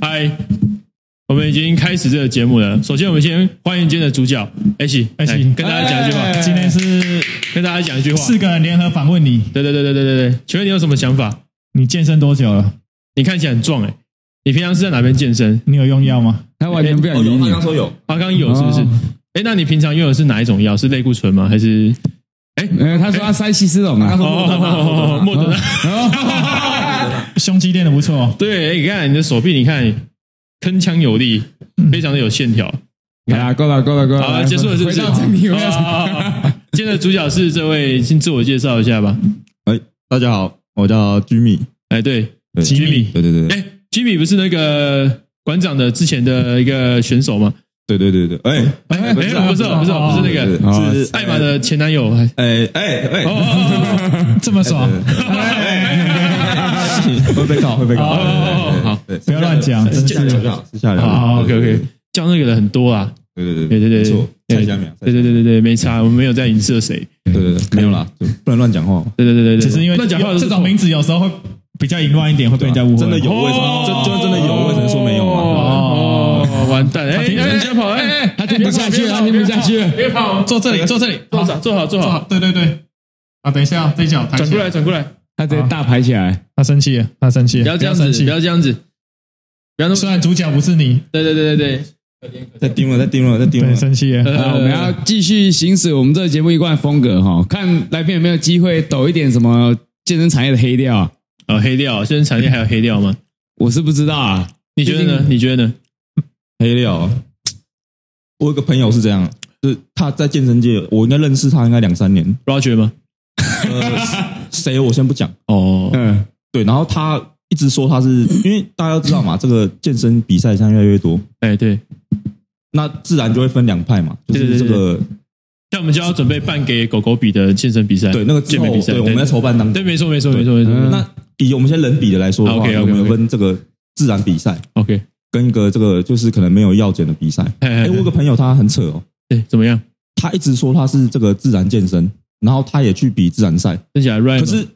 嗨，我们已经开始这个节目了。首先，我们先欢迎今天的主角 H，H 跟大家讲一句话。今天是跟大家讲一句话，四个人联合访问你。对对对对对对对，请问你有什么想法？你健身多久了？你看起来很壮哎，你平常是在哪边健身？你有用药吗？他完全不想理你。他刚说有，他刚有是不是？哎，那你平常用的是哪一种药？是类固醇吗？还是？哎，他说他塞西施龙啊，他说莫德纳，胸肌练的不错。对，你看你的手臂，你看铿锵有力，非常的有线条。啊，够了够了够了，好，结束了，是不是？今天的主角是这位，先自我介绍一下吧。哎，大家好，我叫 Jimmy。哎，对，Jimmy，对对对。哎，Jimmy 不是那个馆长的之前的一个选手吗？对对对对，哎哎，不是不是不是不是那个，是艾玛的前男友。哎哎哎，这么爽，会被告会被告。好，不要乱讲，私下聊，私下聊。好，OK OK，叫那个人很多啊。对对对对对对？对对对对对，没差，我们没有在影射谁。对对对，没有啦，不能乱讲话。对对对对，只是因为乱讲话，这种名字有时候会比较淫乱一点，会被人家误会。真的有？为什么？真就真的有？为什么说？完蛋！哎，你先跑！哎哎，他听不下去了，他听不下去了。别跑，坐这里，坐这里，坐好，坐好，坐好。对对对。啊，等一下，这一脚抬起来。转过来，转过来。他直接大排起来，他生气了，他生气了。不要这样子，不要这样子。不要那么。虽然主角不是你。对对对对对。在盯了，在盯了，在盯了。生气了。我们要继续行使我们这个节目一贯风格哈，看来宾有没有机会抖一点什么健身产业的黑料啊？黑料，健身产业还有黑料吗？我是不知道啊。你觉得呢？你觉得呢？黑料，我有个朋友是这样，就是他在健身界，我应该认识他应该两三年。Roger 吗？谁？我先不讲。哦，嗯，对。然后他一直说他是因为大家都知道嘛，这个健身比赛现在越来越多。哎，对。那自然就会分两派嘛，就是这个。像我们就要准备办给狗狗比的健身比赛，对那个健美比赛，对，我们在筹办当中。对，没错，没错，没错，没错。那以我们现在人比的来说的话，我们有分这个自然比赛。OK。跟一个这个就是可能没有药检的比赛，哎，我有个朋友他很扯哦，对，怎么样？他一直说他是这个自然健身，然后他也去比自然赛，真假？可是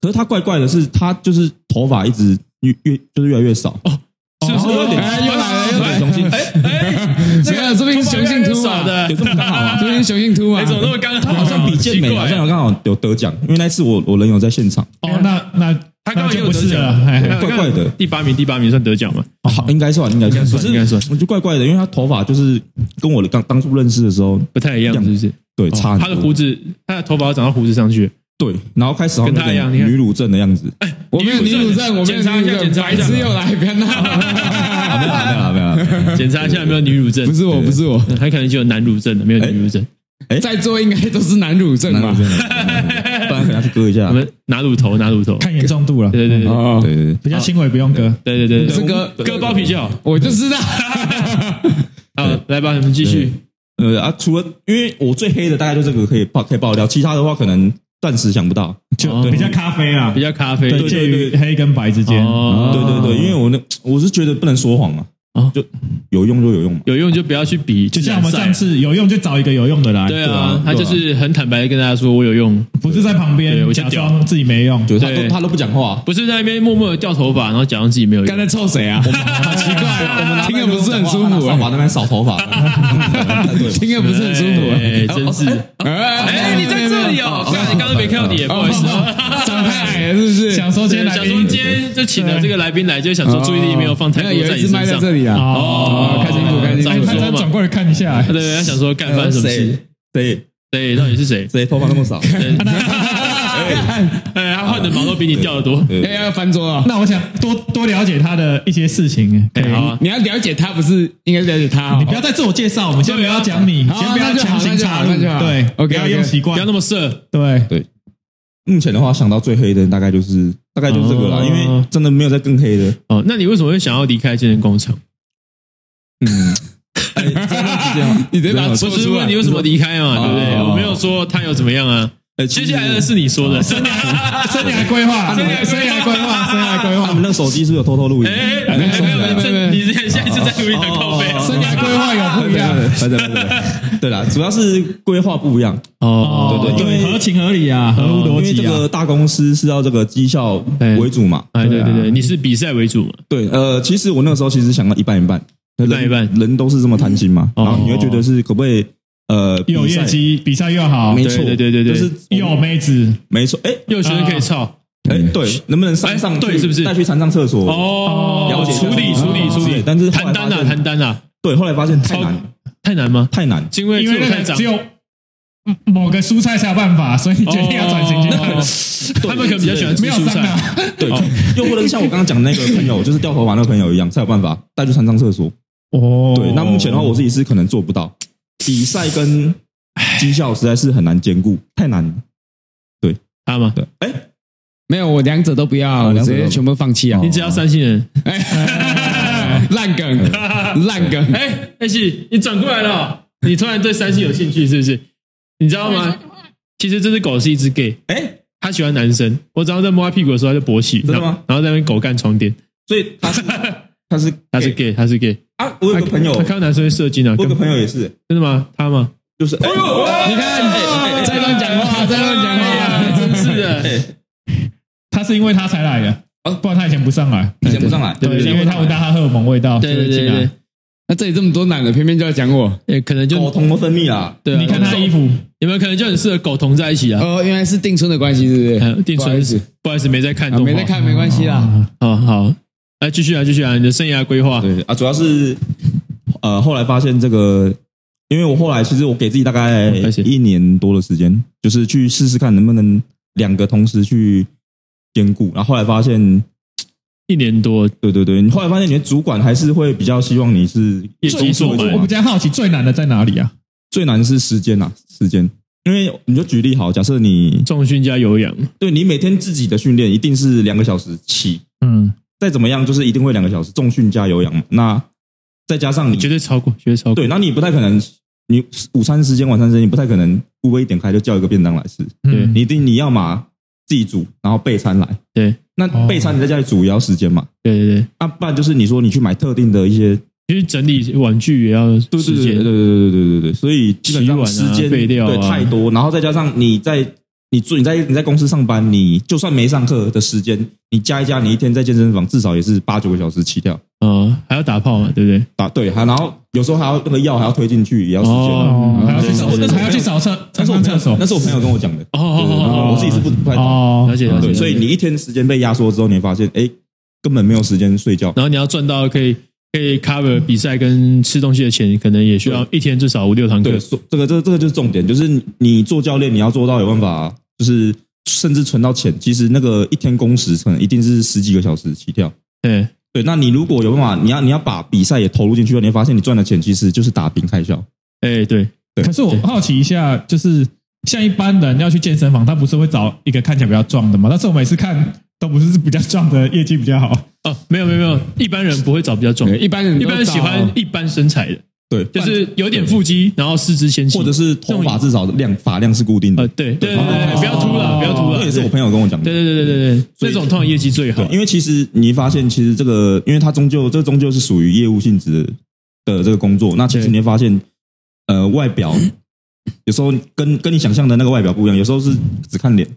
可是他怪怪的是，他就是头发一直越越就是越来越少哦，是不是有点？哎，又来了，又来雄性，哎哎，这个这边是雄性秃的，有这么刚好啊？这边雄性秃啊？怎么那么刚好？他好像比健美好像有刚好有得奖，因为那次我我人有在现场。哦，那那。他刚刚就不是了，怪怪的，第八名，第八名算得奖吗？好，应该算，应该算，不是，应该算。我就怪怪的，因为他头发就是跟我的刚当初认识的时候不太一样，是不是？对，差。他的胡子，他的头发要长到胡子上去。对，然后开始跟他一样，女乳症的样子。哎，我没有女乳症，我检查一下，检查一下。白痴又来，别闹！没有，没有，没有，检查一下有没有女乳症。不是我，不是我，还可能就有男乳症的，没有女乳症。哎，在座应该都是男乳症吧？去割一下。我们拿乳头，拿乳头，看严重度了。对对对对对对，比较轻微不用割。对对对，是割割包皮就好。我就知道。好，来吧，你们继续。呃啊，除了因为我最黑的大概就这个可以爆可以爆料，其他的话可能暂时想不到。就比较咖啡啊，比较咖啡，介于黑跟白之间。对对对，因为我那我是觉得不能说谎啊。啊，就有用就有用嘛，有用就不要去比。就像我们上次有用就找一个有用的来。对啊，他就是很坦白的跟大家说，我有用，不是在旁边我假装自己没用，就他都他都不讲话，不是在那边默默的掉头发，然后假装自己没有用。刚才臭谁啊？好奇怪啊！我们听着不是很舒服，扫把那边扫头发，听着不是很舒服，哎，真是。哎，你在这里哦，你刚刚没看到你，不好意思，矮了是不是？想说今天想说今天就请了这个来宾来，就想说注意力没有放太多在你身上。哦，开心不开心？他转过来看一下，对，他想说干翻什么事？谁？谁？到底是谁？谁头发那么少？哎，他换的毛都比你掉的多。哎，要翻桌啊！那我想多多了解他的一些事情。哎，好，你要了解他，不是应该了解他？你不要再自我介绍，我们先不要讲你，先不要强行插入。对，OK，不要用习惯，不要那么色。对对。目前的话，想到最黑的大概就是大概就是这个啦，因为真的没有再更黑的。哦，那你为什么会想要离开健身工厂？嗯，真的是这样。你得把不是问你为什么离开嘛，对不对？我没有说他有怎么样啊。接下来的是你说的，生涯 生涯规划，生涯规划，生涯规划。他们那个手机是不是有偷偷录音？哎没有没有，你现在是在努力的靠背，生涯规划有不一样，对对对，对啦，主要是规划不一样。哦，对对，因为合情合理啊，合乎逻辑啊。因为这个大公司是要这个绩效为主嘛，哎对对对，你是比赛为主嘛？对，呃，其实我那个时候其实想到一半一半，一半一半，人都是这么贪心嘛，然后你会觉得是可不可以？呃，有业绩，比赛又好，没错，对对对对，就是有妹子，没错，哎，有学生可以操，哎，对，能不能上上对，是不是？带去残障厕所？哦，了解处理处理但是谈单啊谈单啊，对，后来发现太难，太难吗？太难，因为因为那个只有某个蔬菜才有办法，所以你决定要转型去。他们可能比较喜欢吃蔬菜，对，又不能像我刚刚讲那个朋友，就是掉头发那个朋友一样，才有办法带去山上厕所。哦，对，那目前的话，我自己是可能做不到比赛跟。绩效实在是很难兼顾，太难了。对，他吗？对，哎，没有，我两者都不要，我直接全部放弃啊！你只要三星人，烂梗，烂梗。哎，艾希，你转过来了，你突然对三星有兴趣是不是？你知道吗？其实这只狗是一只 gay，哎，它喜欢男生。我只要在摸它屁股的时候，它就勃起，真的吗？然后在那边狗干床垫，所以它是 它是他是 gay，它是 gay 啊！我有个朋友，他看到男生会射精啊！我有个朋友也是，真的吗？他吗？就是，哎呦，你看，在乱讲话，在乱讲话，真是的。他是因为他才来的，不然他以前不上来，以前不上来，对，因为他闻到他荷尔蒙味道，对对对对。那这里这么多男的，偏偏就要讲我，哎，可能就狗同的分泌啊。对，你看他衣服，有没有可能就很适合狗同在一起啊？哦，原来是定春的关系，对不对？定春是，不好意思，没在看，没在看，没关系啦。好好，来继续啊，继续啊，你的生涯规划。对啊，主要是呃，后来发现这个。因为我后来其实我给自己大概一年多的时间，就是去试试看能不能两个同时去兼顾。然后后来发现一年多，对对对，你后来发现你的主管还是会比较希望你是业绩做。我比较好奇最难的在哪里啊？最难是时间呐，时间。因为你就举例好，假设你重训加有氧，对你每天自己的训练一定是两个小时起，嗯，再怎么样就是一定会两个小时重训加有氧嘛。那再加上你绝对超过，绝对超过。对，那你不太可能。你午餐时间、晚餐时间，你不太可能 Uber 一点开就叫一个便当来吃。对，你一定你要嘛自己煮，然后备餐来。对，那备餐你在家里煮也要时间嘛。对对对，那不然就是你说你去买特定的一些，其实整理玩具也要时间。对对对对对对对对，所以基本上时间对太多，然后再加上你在你做你在你在公司上班，你就算没上课的时间，你加一加，你一天在健身房至少也是八九个小时起跳。嗯，还要打炮嘛，对不对？打对，还然后有时候还要那个药还要推进去，也要时间，还要去找，还要去找厕，上厕所。那是我朋友跟我讲的。哦哦哦我自己是不不太懂。了解了解。所以你一天时间被压缩之后，你会发现，哎，根本没有时间睡觉。然后你要赚到可以可以 cover 比赛跟吃东西的钱，可能也需要一天至少五六堂课。对，这个这个这个就是重点，就是你做教练，你要做到有办法，就是甚至存到钱。其实那个一天工时可能一定是十几个小时起跳。对。对，那你如果有办法，你要你要把比赛也投入进去，你会发现你赚的钱其实就是打平开销。哎，对对。可是我好奇一下，就是像一般人要去健身房，他不是会找一个看起来比较壮的吗？但是我每次看都不是比较壮的，业绩比较好。哦，没有没有没有，一般人不会找比较壮的，一般人一般人喜欢一般身材的。对，就是有点腹肌，然后四肢纤细，或者是头发至少量发量是固定的。呃，对对对对，不要秃了，不要秃了。这也是我朋友跟我讲的。对对对对对对，这种通常业绩最好。因为其实你发现，其实这个，因为它终究这终究是属于业务性质的这个工作。那其实你会发现，呃，外表有时候跟跟你想象的那个外表不一样，有时候是只看脸。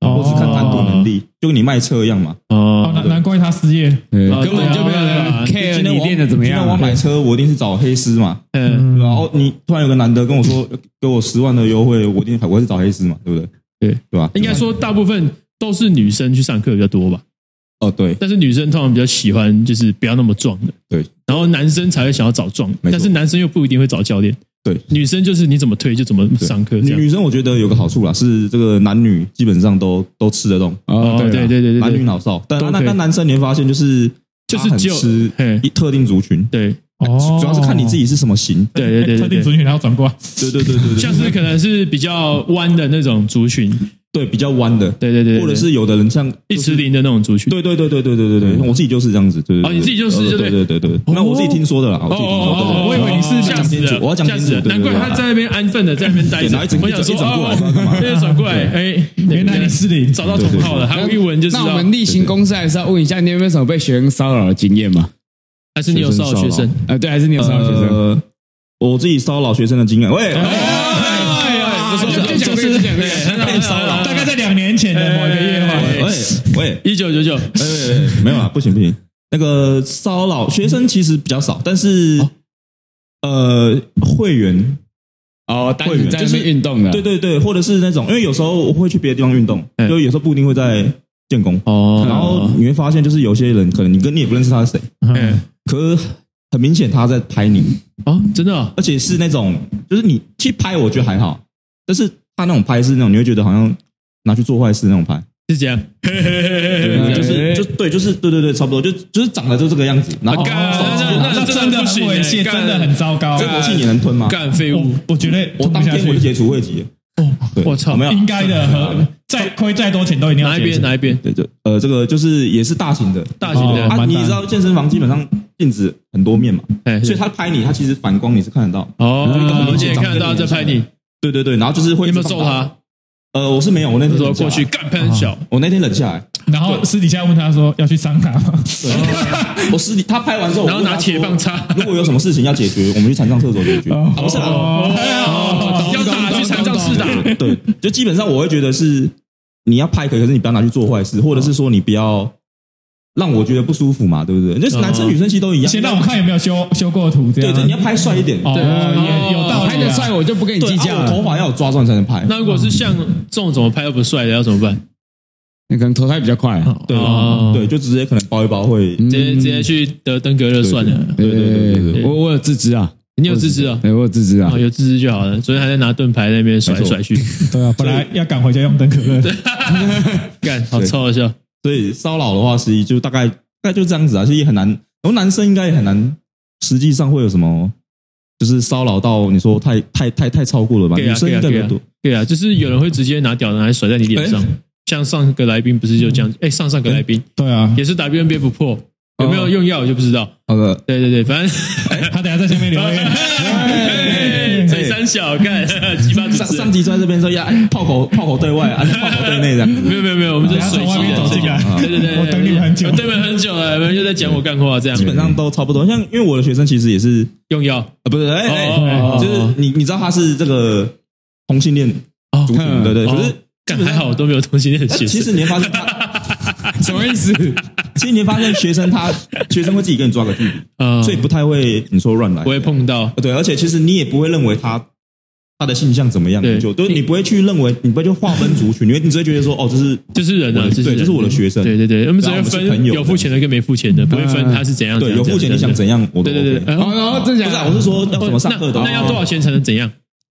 或是看谈吐能力，就跟你卖车一样嘛。哦，难难怪他失业，根本就没有人 care 你练的怎么样。今天我买车，我一定是找黑丝嘛。嗯，然后你突然有个男的跟我说，给我十万的优惠，我一定我是找黑丝嘛，对不对？对，对吧？应该说大部分都是女生去上课比较多吧。哦，对。但是女生通常比较喜欢就是不要那么壮的，对。然后男生才会想要找壮，但是男生又不一定会找教练。对，女生就是你怎么推就怎么上课。女女生我觉得有个好处啦，是这个男女基本上都都吃得动。哦，对对对对，男女老少。但那那男生你会发现就是就是只吃一特定族群。对，主要是看你自己是什么型。对对对，特定族群然后转过来。对对对对，像是可能是比较弯的那种族群，对，比较弯的，对对对，或者是有的人像一池林的那种族群。对对对对对对对对，我自己就是这样子。对哦，你自己就是对对对对，那我自己听说的啦，我自己听说的。我以为你是吓死了，我要讲清楚，难怪他在那边安分的在那边待着。我想说，哦，现在转过来，哎，原来你是你，找到同号了。还有一文就是，那我们例行公事还是要问一下，你有没有什么被学生骚扰的经验吗？还是你有骚扰学生？啊，对，还是你有骚扰学生？我自己骚扰学生的经验，喂。喂。喂，一九九九，哎，没有啊，不行不行。那个骚扰学生其实比较少，但是呃，会员。哦，会员就是运动的，对对对，或者是那种，因为有时候我会去别的地方运动，就有时候不一定会在建工。哦。然后你会发现，就是有些人可能你跟你也不认识他是谁，嗯，可很明显他在拍你。哦，真的，而且是那种，就是你去拍，我觉得还好。但是他那种拍是那种，你会觉得好像拿去做坏事那种拍，是这样，就是就对，就是对对对，差不多，就就是长得就这个样子。然后那真的不行，真的很糟糕。这口气你能吞吗？干废物！我觉得我当天我就解除会籍。哦，我操，没有，应该的，再亏再多钱都一定要哪一边哪一边？对对，呃，这个就是也是大型的，大型的啊，你知道健身房基本上镜子很多面嘛，所以他拍你，他其实反光你是看得到哦，而且看得到在拍你。对对对，然后就是会有没有揍他？呃，我是没有，我那天说过去干喷小，我那天冷下来，然后私底下问他说要去桑拿吗？我私底他拍完之后，然后拿铁棒插。如果有什么事情要解决，我们去残障厕所解决。不是啊，要打去残障室打。对，就基本上我会觉得是你要拍可以，可是你不要拿去做坏事，或者是说你不要。让我觉得不舒服嘛，对不对？就是男生女生其实都一样。先让我看有没有修修过图，这样。对对，你要拍帅一点。对，也有道理。拍的帅我就不跟你计较了。头发要有抓状才能拍。那如果是像这种怎么拍都不帅的，要怎么办？你可能投胎比较快。对对，就直接可能包一包会，直接直接去得登革热算了。对对对对，我我有自知啊，你有自知啊？对，我有自知啊，有自知就好了。昨天还在拿盾牌那边甩来甩去。对啊，本来 要赶回家用登革热。干，好臭的笑。所以骚扰的话，实际就大概。大概就这样子啊，其实也很难。然后男生应该也很难，实际上会有什么，就是骚扰到你说太太太太超过了吧？女生应该比较多。对啊，就是有人会直接拿屌拿来甩在你脸上，像上个来宾不是就这样？哎，上上个来宾，对啊，也是 WNBF 不破，有没有用药我就不知道。好的，对对对，反正他等下在下面留言。嘴三小干鸡巴上上集在这边说呀炮口炮口对外，啊炮口对内这样。没有没有没有，我们是水外面走进来。对对对，我等你们很久，等你们很久了，我们就在讲我干话这样。基本上都差不多，像因为我的学生其实也是用药啊，不是哎哎，就是你你知道他是这个同性恋族群，对对，可是干还好都没有同性恋的学生。其实你会发现他什么意思？其实你会发现学生他学生会自己跟你抓个距离，所以不太会你说乱来，不会碰到。对，而且其实你也不会认为他。他的性向怎么样？就都你不会去认为，你不会去划分族群，你会你只会觉得说，哦，这是这是人啊，对，这是我的学生。对对对，我们只会分有付钱的跟没付钱的，不会分他是怎样。对，有付钱你想怎样，我都。对对对，然后不是，我是说要怎么上课的？那要多少钱才能怎样？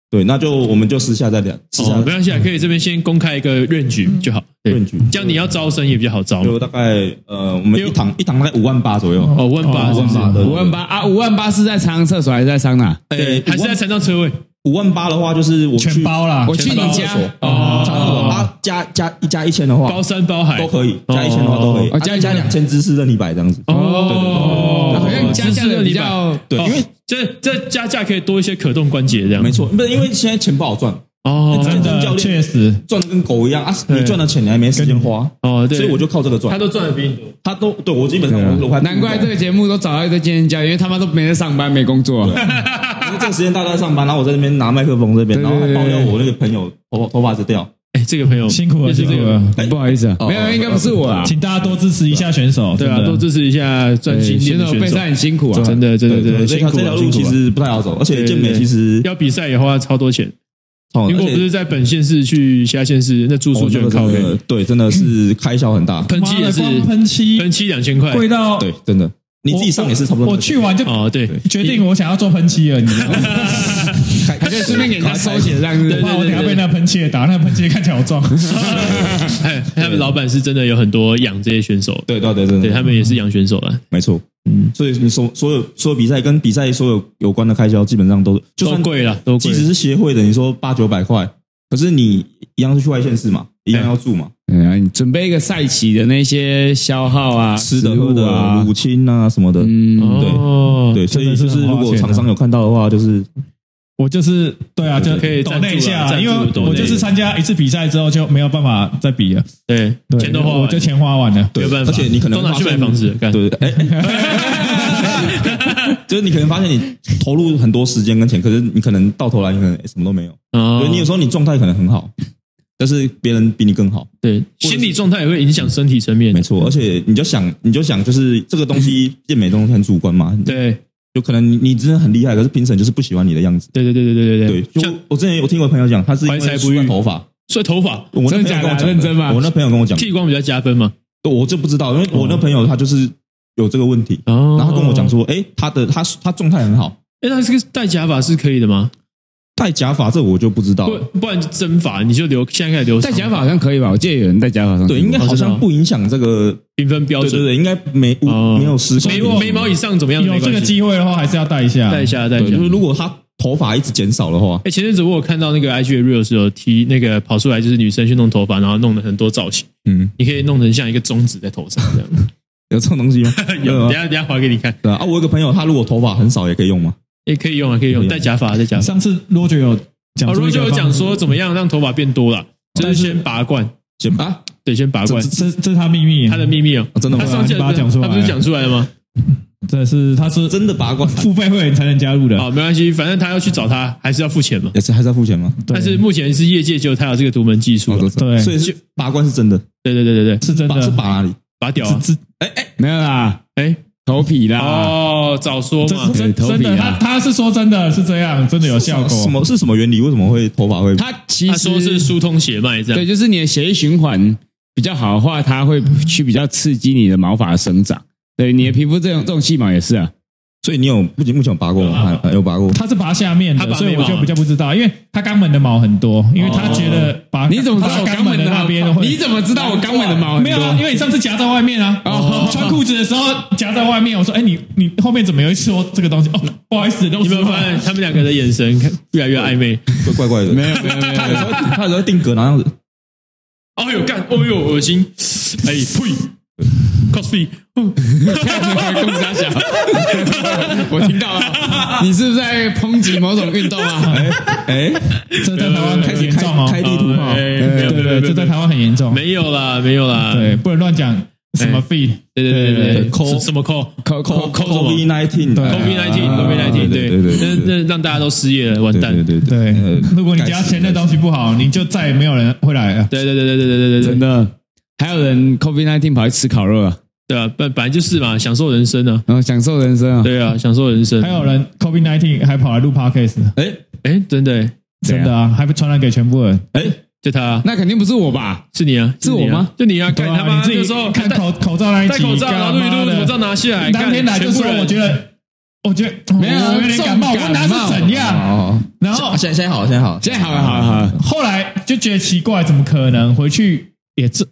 对，那就我们就私下再聊。哦，没关系，可以这边先公开一个 range 就好。range 这样你要招生也比较好招。就大概呃，我们一堂一堂大概五万八左右。哦，五万八，五万八，五万八啊，五万八是在长厕所还是在桑拿？对，还是在残障车位？五万八的话，就是我全包了。我去你家哦，啊，加加一加一千的话，包山包海都可以，加一千的话都可以。加一加两千，知识任你摆这样子。哦，好像加加的比较对，因为这这加价可以多一些可动关节这样。没错，不是因为现在钱不好赚哦，真的确实赚的跟狗一样啊！你赚的钱你还没时间花哦，对，所以我就靠这个赚。他都赚的比你多，他都对我基本上我还难怪这个节目都找到一个健身教练，因为他妈都没在上班没工作。因为这个时间大家在上班，然后我在那边拿麦克风这边，然后还爆料我那个朋友头头发是掉。哎，这个朋友辛苦了，辛苦了，不好意思啊，没有，应该不是我啊，请大家多支持一下选手，对啊，多支持一下专心练的选手，比赛很辛苦啊，真的，真的，真的，这条这条路其实不太好走，而且健美其实要比赛也花超多钱。如果不是在本县市去其他县市，那住宿就很靠北。对，真的是开销很大，喷漆也是喷漆，喷漆两千块，贵到对，真的。你自己上也是差不多。我去完就哦，对，决定我想要做喷漆了，你知道吗？还可以顺便给人家收钱，这样子。怕我等下被那喷漆的打，那喷漆看起来好壮。哎，他们老板是真的有很多养这些选手，对对对对，对他们也是养选手了，没错。嗯，所以你所所有所有比赛跟比赛所有有关的开销，基本上都就算贵了，都即使是协会的，你说八九百块，可是你一样是去外县市嘛，一样要住嘛，对啊，你准备一个赛期的那些消耗啊，吃的喝的啊，乳清啊什么的，嗯，对，对，所以就是如果厂商有看到的话，就是我就是对啊，就可以抖那一下，啊因为我就是参加一次比赛之后就没有办法再比了，对，对钱都花完，我就钱花完了，没有办法，而且你可能都拿去买房子，干对，哎，就是你可能发现你投入很多时间跟钱，可是你可能到头来你可能什么都没有。哦对，你有时候你状态可能很好，但是别人比你更好。对，心理状态也会影响身体层面，没错。而且你就想，你就想，就是这个东西健美东西很主观嘛。对，有可能你你真的很厉害，可是评审就是不喜欢你的样子。对对对对对对对。就我之前有听过朋友讲，他是因为怀才不遇头发，所以头发，我那朋友跟我讲，认真吗？我那朋友跟我讲，剃光比较加分嘛？我就不知道，因为我那朋友他就是有这个问题，哦，然后他跟我讲说，哎，他的他他状态很好，哎，他这个戴假发是可以的吗？戴假发这我就不知道，不不然真发你就留，现在开始留戴假发好像可以吧？我记得有人戴假发上，对，应该好像不影响这个评分标准，对对，应该没没有失眉眉毛以上怎么样？有这个机会的话，还是要戴一下，戴一下，戴一下。就是如果他头发一直减少的话，哎，前阵子我有看到那个 IG 的 Reels 有提那个跑出来，就是女生去弄头发，然后弄了很多造型，嗯，你可以弄成像一个中指在头上这样。有这种东西吗？有，等下等下还给你看。对啊，我有个朋友，他如果头发很少，也可以用吗？也可以用啊，可以用，戴假发，戴假发。上次 Roger 有。哦，罗就有讲说怎么样让头发变多了，就是先拔罐，先拔，对，先拔罐，这这是他秘密，他的秘密哦，真的吗？他上次把它讲出来，他不是讲出来了吗？这是他是真的拔罐，付费会员才能加入的。哦，没关系，反正他要去找他，还是要付钱嘛，也是还是要付钱嘛？但是目前是业界只有他有这个独门技术，对，所以是拔罐是真的，对对对对对，是真的，是拔哪里？拔屌啊？哎哎，没有啦，哎。头皮啦！哦，早说嘛！真真的，他他是说真的是这样，真的有效果。什么是什么原理？为什么会头发会？他其实说是疏通血脉，这样对，就是你的血液循环比较好的话，它会去比较刺激你的毛发生长。对，你的皮肤这种这种细毛也是啊。所以你有目前目前有拔过吗？有拔过。他是拔下面的，所以我就比较不知道，因为他肛门的毛很多，因为他觉得拔你怎么知道肛门的那边？你怎么知道我肛门的毛没有啊？因为你上次夹在外面啊，穿裤子的时候夹在外面，我说哎，你你后面怎么有一撮这个东西？哦，不好意思，你们发现他们两个的眼神越来越暧昧，怪怪的。没有没有没有，他有时候他有时候定格那样子？哎呦干，哎呦恶心，哎呸 cos 费，更加假，我听到了，你是在抨击某种运动啊？哎，这在台湾开始严重吗？对对对，这在台湾很严重。没有啦，没有啦，对，不能乱讲什么 fee？，对对对对，扣什么扣，扣扣扣什么？Covid nineteen，Covid nineteen，Covid nineteen，对对对，那那让大家都失业了，完蛋。对对对，如果你家钱的东西不好，你就再也没有人会来了。对对对对对对对，真的。还有人 COVID nineteen 跑去吃烤肉啊？对啊，本本来就是嘛，享受人生啊，然后享受人生啊，对啊，享受人生。还有人 COVID nineteen 还跑来录 podcast，哎哎，真的真的啊，还不传染给全部人？哎，就他，那肯定不是我吧？是你啊？是我吗？就你啊！看他妈，你自己说看口口罩那一集，戴口罩，然后录一录，口罩拿下来，当天来就说，我觉得，我觉得没有有点感冒，我那是怎样？然后现在现在好，现在好，现在好了，好了，好了。后来就觉得奇怪，怎么可能？回去也这。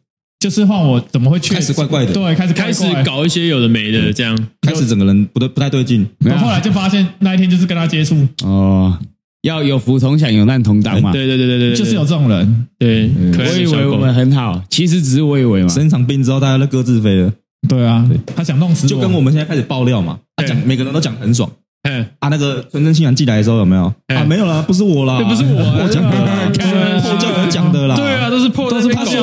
就是换我怎么会去？开始怪怪的，对，开始开始搞一些有的没的，这样。开始整个人不对不太对劲。然 后后来就发现那一天就是跟他接触。哦，要有福同享，有难同当嘛。对对对对对，就是有这种人。对，我以为我们很好，其实只是我以为嘛。生场病之后，大家都各自飞了。对啊，他想弄死我，就跟我们现在开始爆料嘛，他讲每个人都讲很爽。嗯啊，那个纯正信仰寄来的时候有没有？啊，没有啦，不是我啦，不是我，我讲的，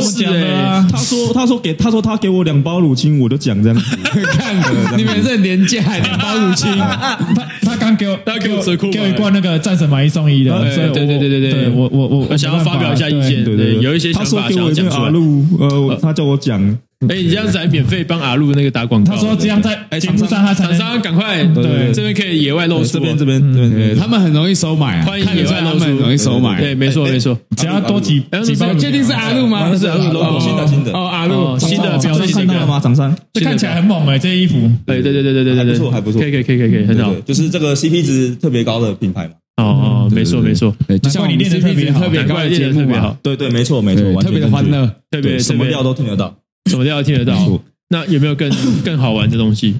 是讲的。他说，他说给，他说他给我两包乳清，我就讲这样子。你们是廉价两包乳清。他他刚给我，他给我折扣，给我一罐那个战神买一送一的。对对对对对，我我我我想要发表一下意见，对对，有一些想法想要讲出来。呃，他叫我讲。哎，你这样子还免费帮阿路那个打广告？他说这样在节目上，他厂商赶快对这边可以野外露出，这边这边对，他们很容易收买，欢迎野外露出，很容易收买。对，没错没错，只要多几几包，确定是阿路吗？是阿路 logo，新的新的。哦，阿路。新的标志，看到了吗？厂商，这看起来很猛哎，这些衣服。对对对对对对对，不错还不错，可以可以可以可以很好，就是这个 CP 值特别高的品牌嘛。哦哦，没错没错，对，就像你练的特别特别高的节目嘛，对对，没错没错，特别的欢乐，特别什么料都听得到，什么都要听得到。那有没有更 更好玩的东西？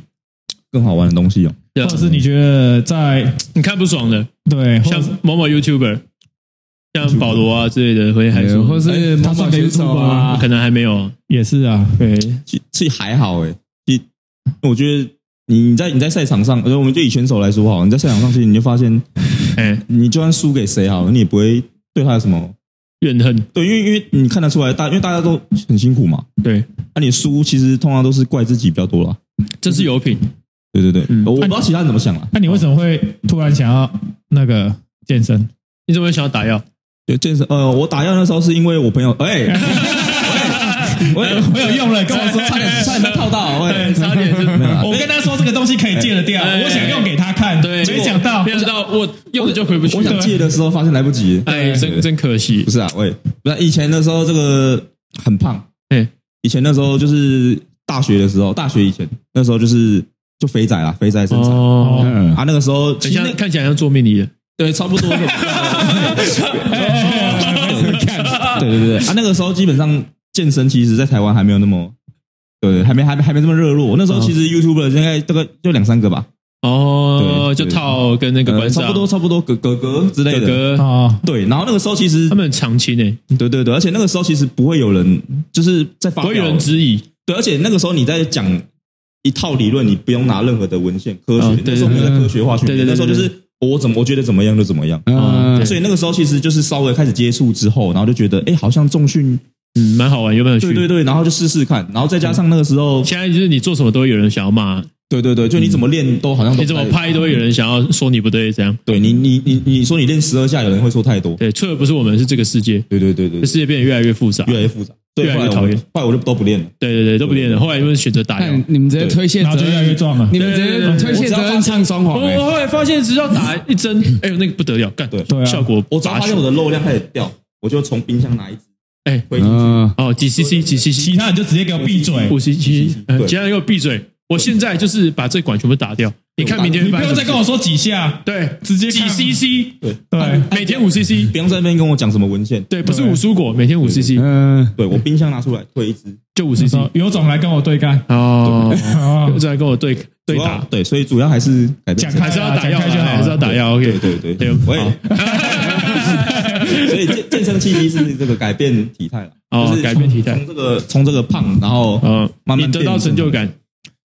更好玩的东西哦，或者是你觉得在你看不爽的，对，像某某 YouTuber，像保罗啊之类的会还是或是跑跑选手啊，可能还没有，也是啊，对，其其实还好诶，你我觉得你在你在赛场上，而我们就以选手来说好，你在赛场上其实你就发现，哎，你就算输给谁好，你也不会对他有什么怨恨，对，因为因为你看得出来大，因为大家都很辛苦嘛，对，那你输其实通常都是怪自己比较多啦，这是有品，对对对，我不知道其他人怎么想啊，那你为什么会突然想要那个健身？你怎么会想要打药？对健身，呃，我打药那时候是因为我朋友，哎，我有我有用了，跟我说差点差点没套到，对，差点就 我跟他说这个东西可以戒得掉，我想用给他看，对，没想到没想到我用了就回不去，我想戒的时候发现来不及，哎，真真可惜，不是啊，喂，不是以前的时候这个很胖，哎，以前那时候就是大学的时候，大学以前那时候就是就肥仔啦，肥仔身材，哦啊，那个时候其实看起来像做命理的。对，差不多。对对对啊，那个时候基本上健身，其实，在台湾还没有那么，对，还没还没还没这么热络。那时候其实 YouTuber 应该大概就两三个吧。哦，就套跟那个关差不多，差不多，哥哥哥之类的。哥哥啊，对。然后那个时候其实他们很长青诶。对对对，而且那个时候其实不会有人就是在发，不会有人质疑。对，而且那个时候你在讲一套理论，你不用拿任何的文献科学，那时候没有科学化训练。对对，那时候就是。我怎么我觉得怎么样就怎么样，嗯，所以那个时候其实就是稍微开始接触之后，然后就觉得，哎，好像重训，嗯，蛮好玩，有没有？对对对，然后就试试看，然后再加上那个时候，现在就是你做什么都会有人想要骂，对对对，就你怎么练都好像你怎么拍都会有人想要说你不对，这样，对你你你你说你练十二下，有人会说太多，对，错的不是我们，是这个世界，对对对对，这世界变得越来越复杂，越来越复杂，对越来越讨厌，后来我就都不练了，对对对，都不练了，后来就是选择打药，你们直接推卸，然后就越来越壮了，你们直接推卸责任唱双簧，我后来发现只要打一针，哎呦那个不得了，干对，效果，我只要发现我的肉量开始掉，我就从冰箱拿一支，哎，哦几 cc 几 cc，其他人就直接给我闭嘴，五 cc，其他人给我闭嘴。我现在就是把这管全部打掉。你看明天，你不要再跟我说几下，对，直接几 CC，对对，每天五 CC，不用在那边跟我讲什么文献，对，不是五蔬果，每天五 CC，嗯，对我冰箱拿出来推一支，就五 CC，有种来跟我对干哦，有种来跟我对对打，对，所以主要还是讲还是要打药，还是要打药，OK，对对对，我也，所以健健身契机是这个改变体态了，哦，改变体态，从这个从这个胖，然后嗯，慢慢得到成就感。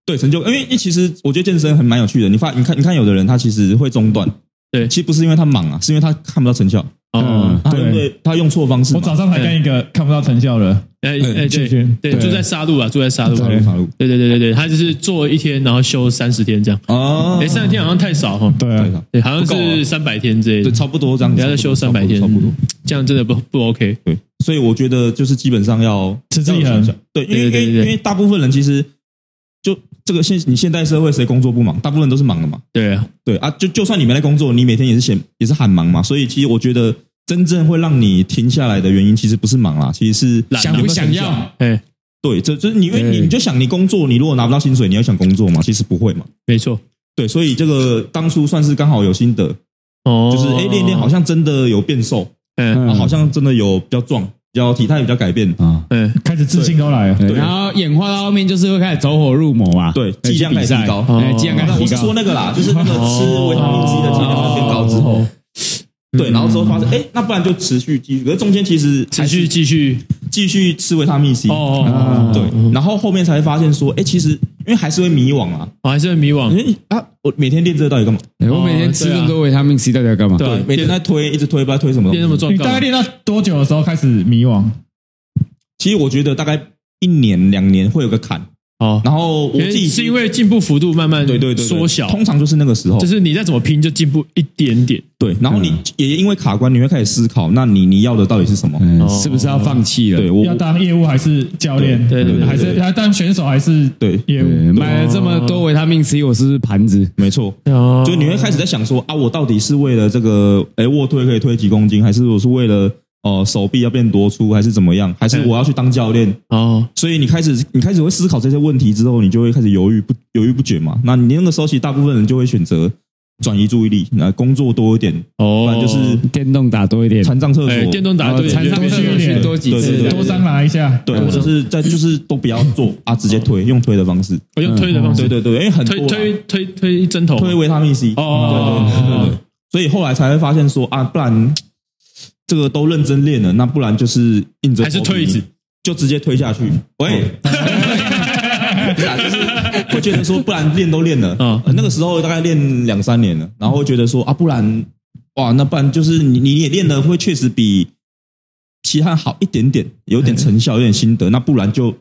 对成就，因为其实我觉得健身很蛮有趣的。你发，你看，你看，有的人他其实会中断，对，其实不是因为他忙啊，是因为他看不到成效。哦，对，他用错方式。我早上才跟一个看不到成效的，哎哎，对对，住在沙鹿啊，住在沙鹿，沙鹿，沙鹿。对对对对对，他就是做一天，然后休三十天这样。哦，哎，三十天好像太少哈。对啊，对，好像是三百天之类的，对，差不多这样。你要再休三百天，差不多，这样真的不不 OK。对，所以我觉得就是基本上要持之以恒。对，因为因为因为大部分人其实。就这个现你现代社会谁工作不忙？大部分人都是忙的嘛。对啊，对啊，就就算你没在工作，你每天也是闲也是很忙嘛。所以其实我觉得真正会让你停下来的原因，其实不是忙啦，其实是想不想要。哎，对，这就是你因为你你就想你工作，你如果拿不到薪水，你要想工作嘛？其实不会嘛。没错，对，所以这个当初算是刚好有心得哦，就是哎练练好像真的有变瘦，嗯，好像真的有比较壮。比较体态比较改变。啊，对，开始自信都来了，对，然后演化到后面就是会开始走火入魔嘛，对，剂量开始提高，剂量开始提高。我是说那个啦，就是那个吃维他命 C 的剂量变高之后，对，然后之后发现，哎，那不然就持续继续，可是中间其实持续继续。继续吃维他命 C，哦，对，然后后面才会发现说，哎，其实因为还是会迷惘啊，我还是会迷惘，啊，我每天练这个到底干嘛？我每天吃这么多维他命 C 到底要干嘛？对，每天在推，一直推，不知道推什么东西。练那么壮，你大概练到多久的时候开始迷惘？其实我觉得大概一年两年会有个坎哦，然后我自己是因为进步幅度慢慢对对对缩小，通常就是那个时候，就是你再怎么拼就进步一点点，对，然后你也因为卡关，你会开始思考，那你你要的到底是什么？是不是要放弃了？对，我要当业务还是教练？对对，还是要当选手还是对业务？买了这么多维他命 C，我是不是盘子？没错，就你会开始在想说啊，我到底是为了这个哎卧推可以推几公斤，还是我是为了？哦，手臂要变多粗还是怎么样？还是我要去当教练？哦，所以你开始你开始会思考这些问题之后，你就会开始犹豫不犹豫不决嘛？那你那个时候，其实大部分人就会选择转移注意力，那工作多一点哦，不然就是电动打多一点，残障厕所，电动打多一点，残障厕所去多几次，多桑拿一下，对，或者是在就是都不要做啊，直接推，用推的方式，用推的方式，对对对，因为很多推推推针头，推维他命 C，哦，对对对对，所以后来才会发现说啊，不然。这个都认真练了，那不然就是硬着头皮还是推子，就直接推下去。喂，不是啊，就是会觉得说，不然练都练了，嗯。呃那个时候大概练两三年了，然后会觉得说啊，不然哇，那不然就是你你也练的会确实比其他好一点点，有点成效，有点心得，那不然就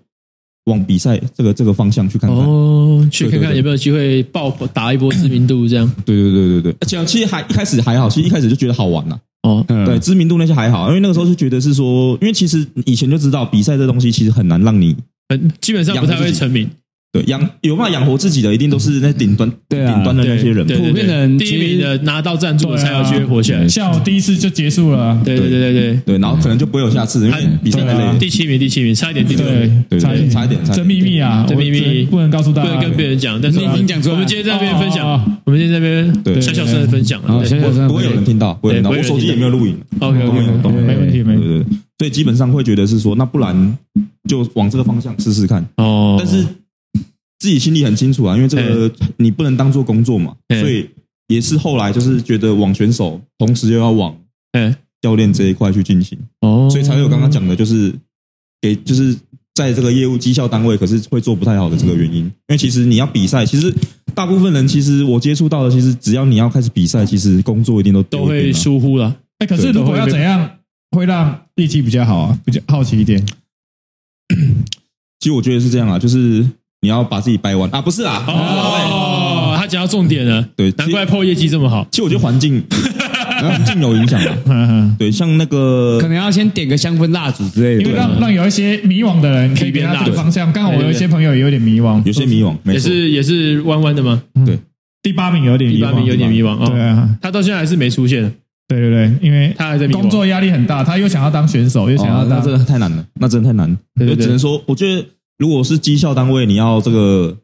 往比赛这个这个方向去看看。哦，去看看有没有机会爆打一波知名度，这样。对对对对对，而且其实还一开始还好，其实一开始就觉得好玩呐、哦，嗯。对，知名度那些还好，因为那个时候就觉得是说，因为其实以前就知道比赛这东西其实很难让你很基本上不太会成名。对养有办法养活自己的，一定都是那顶端对啊顶端的那些人。对对普遍第一名的拿到赞助的才有机会活下来。像我第一次就结束了，对对对对对，对，然后可能就不会有下次，因为比赛太累了。第七名，第七名，差一点第六名，对对差一点，差一点差一点这秘密啊，这秘密不能告诉大家，不能跟别人讲。但是你已经讲出来我们今天在那边分哦享，我们今天在那边对小小声的分享了。对好小小声不会有人听到，不会有人听到。我手机也没有录影。OK 懂 OK，懂没问题，没问题。对对对，所以基本上会觉得是说，那不然就往这个方向试试看。哦，但是自己心里很清楚啊，因为这个你不能当做工作嘛，嗯所以也是后来就是觉得往选手，同时又要往嗯教练这一块去进行，哦，所以才有刚刚讲的，就是给就是在这个业务绩效单位，可是会做不太好的这个原因。因为其实你要比赛，其实大部分人其实我接触到的，其实只要你要开始比赛，其实工作一定都都会。疏忽了。哎，可是如果要怎样会让业绩比较好啊？比较好奇一点。其实我觉得是这样啊，就是你要把自己掰弯。啊，不是啊，哦，他讲到重点了，对难怪破业绩这么好。其实我觉得环境 环境有影响啊。嗯嗯对，像那个可能要先点个香氛蜡烛之类的，因为让让有一些迷惘的人可以给他这个方向。刚好我有一些朋友也有点迷惘，有些迷惘，也是也是弯弯的吗？对，第八名有点第八名有点迷惘啊。对啊，他到现在还是没出现，对对对，因为他还在工作压力很大，他又想要当选手，又想要当真的太难了，那真的太难。了。对对对就只能说，我觉得如果是绩效单位，你要这个，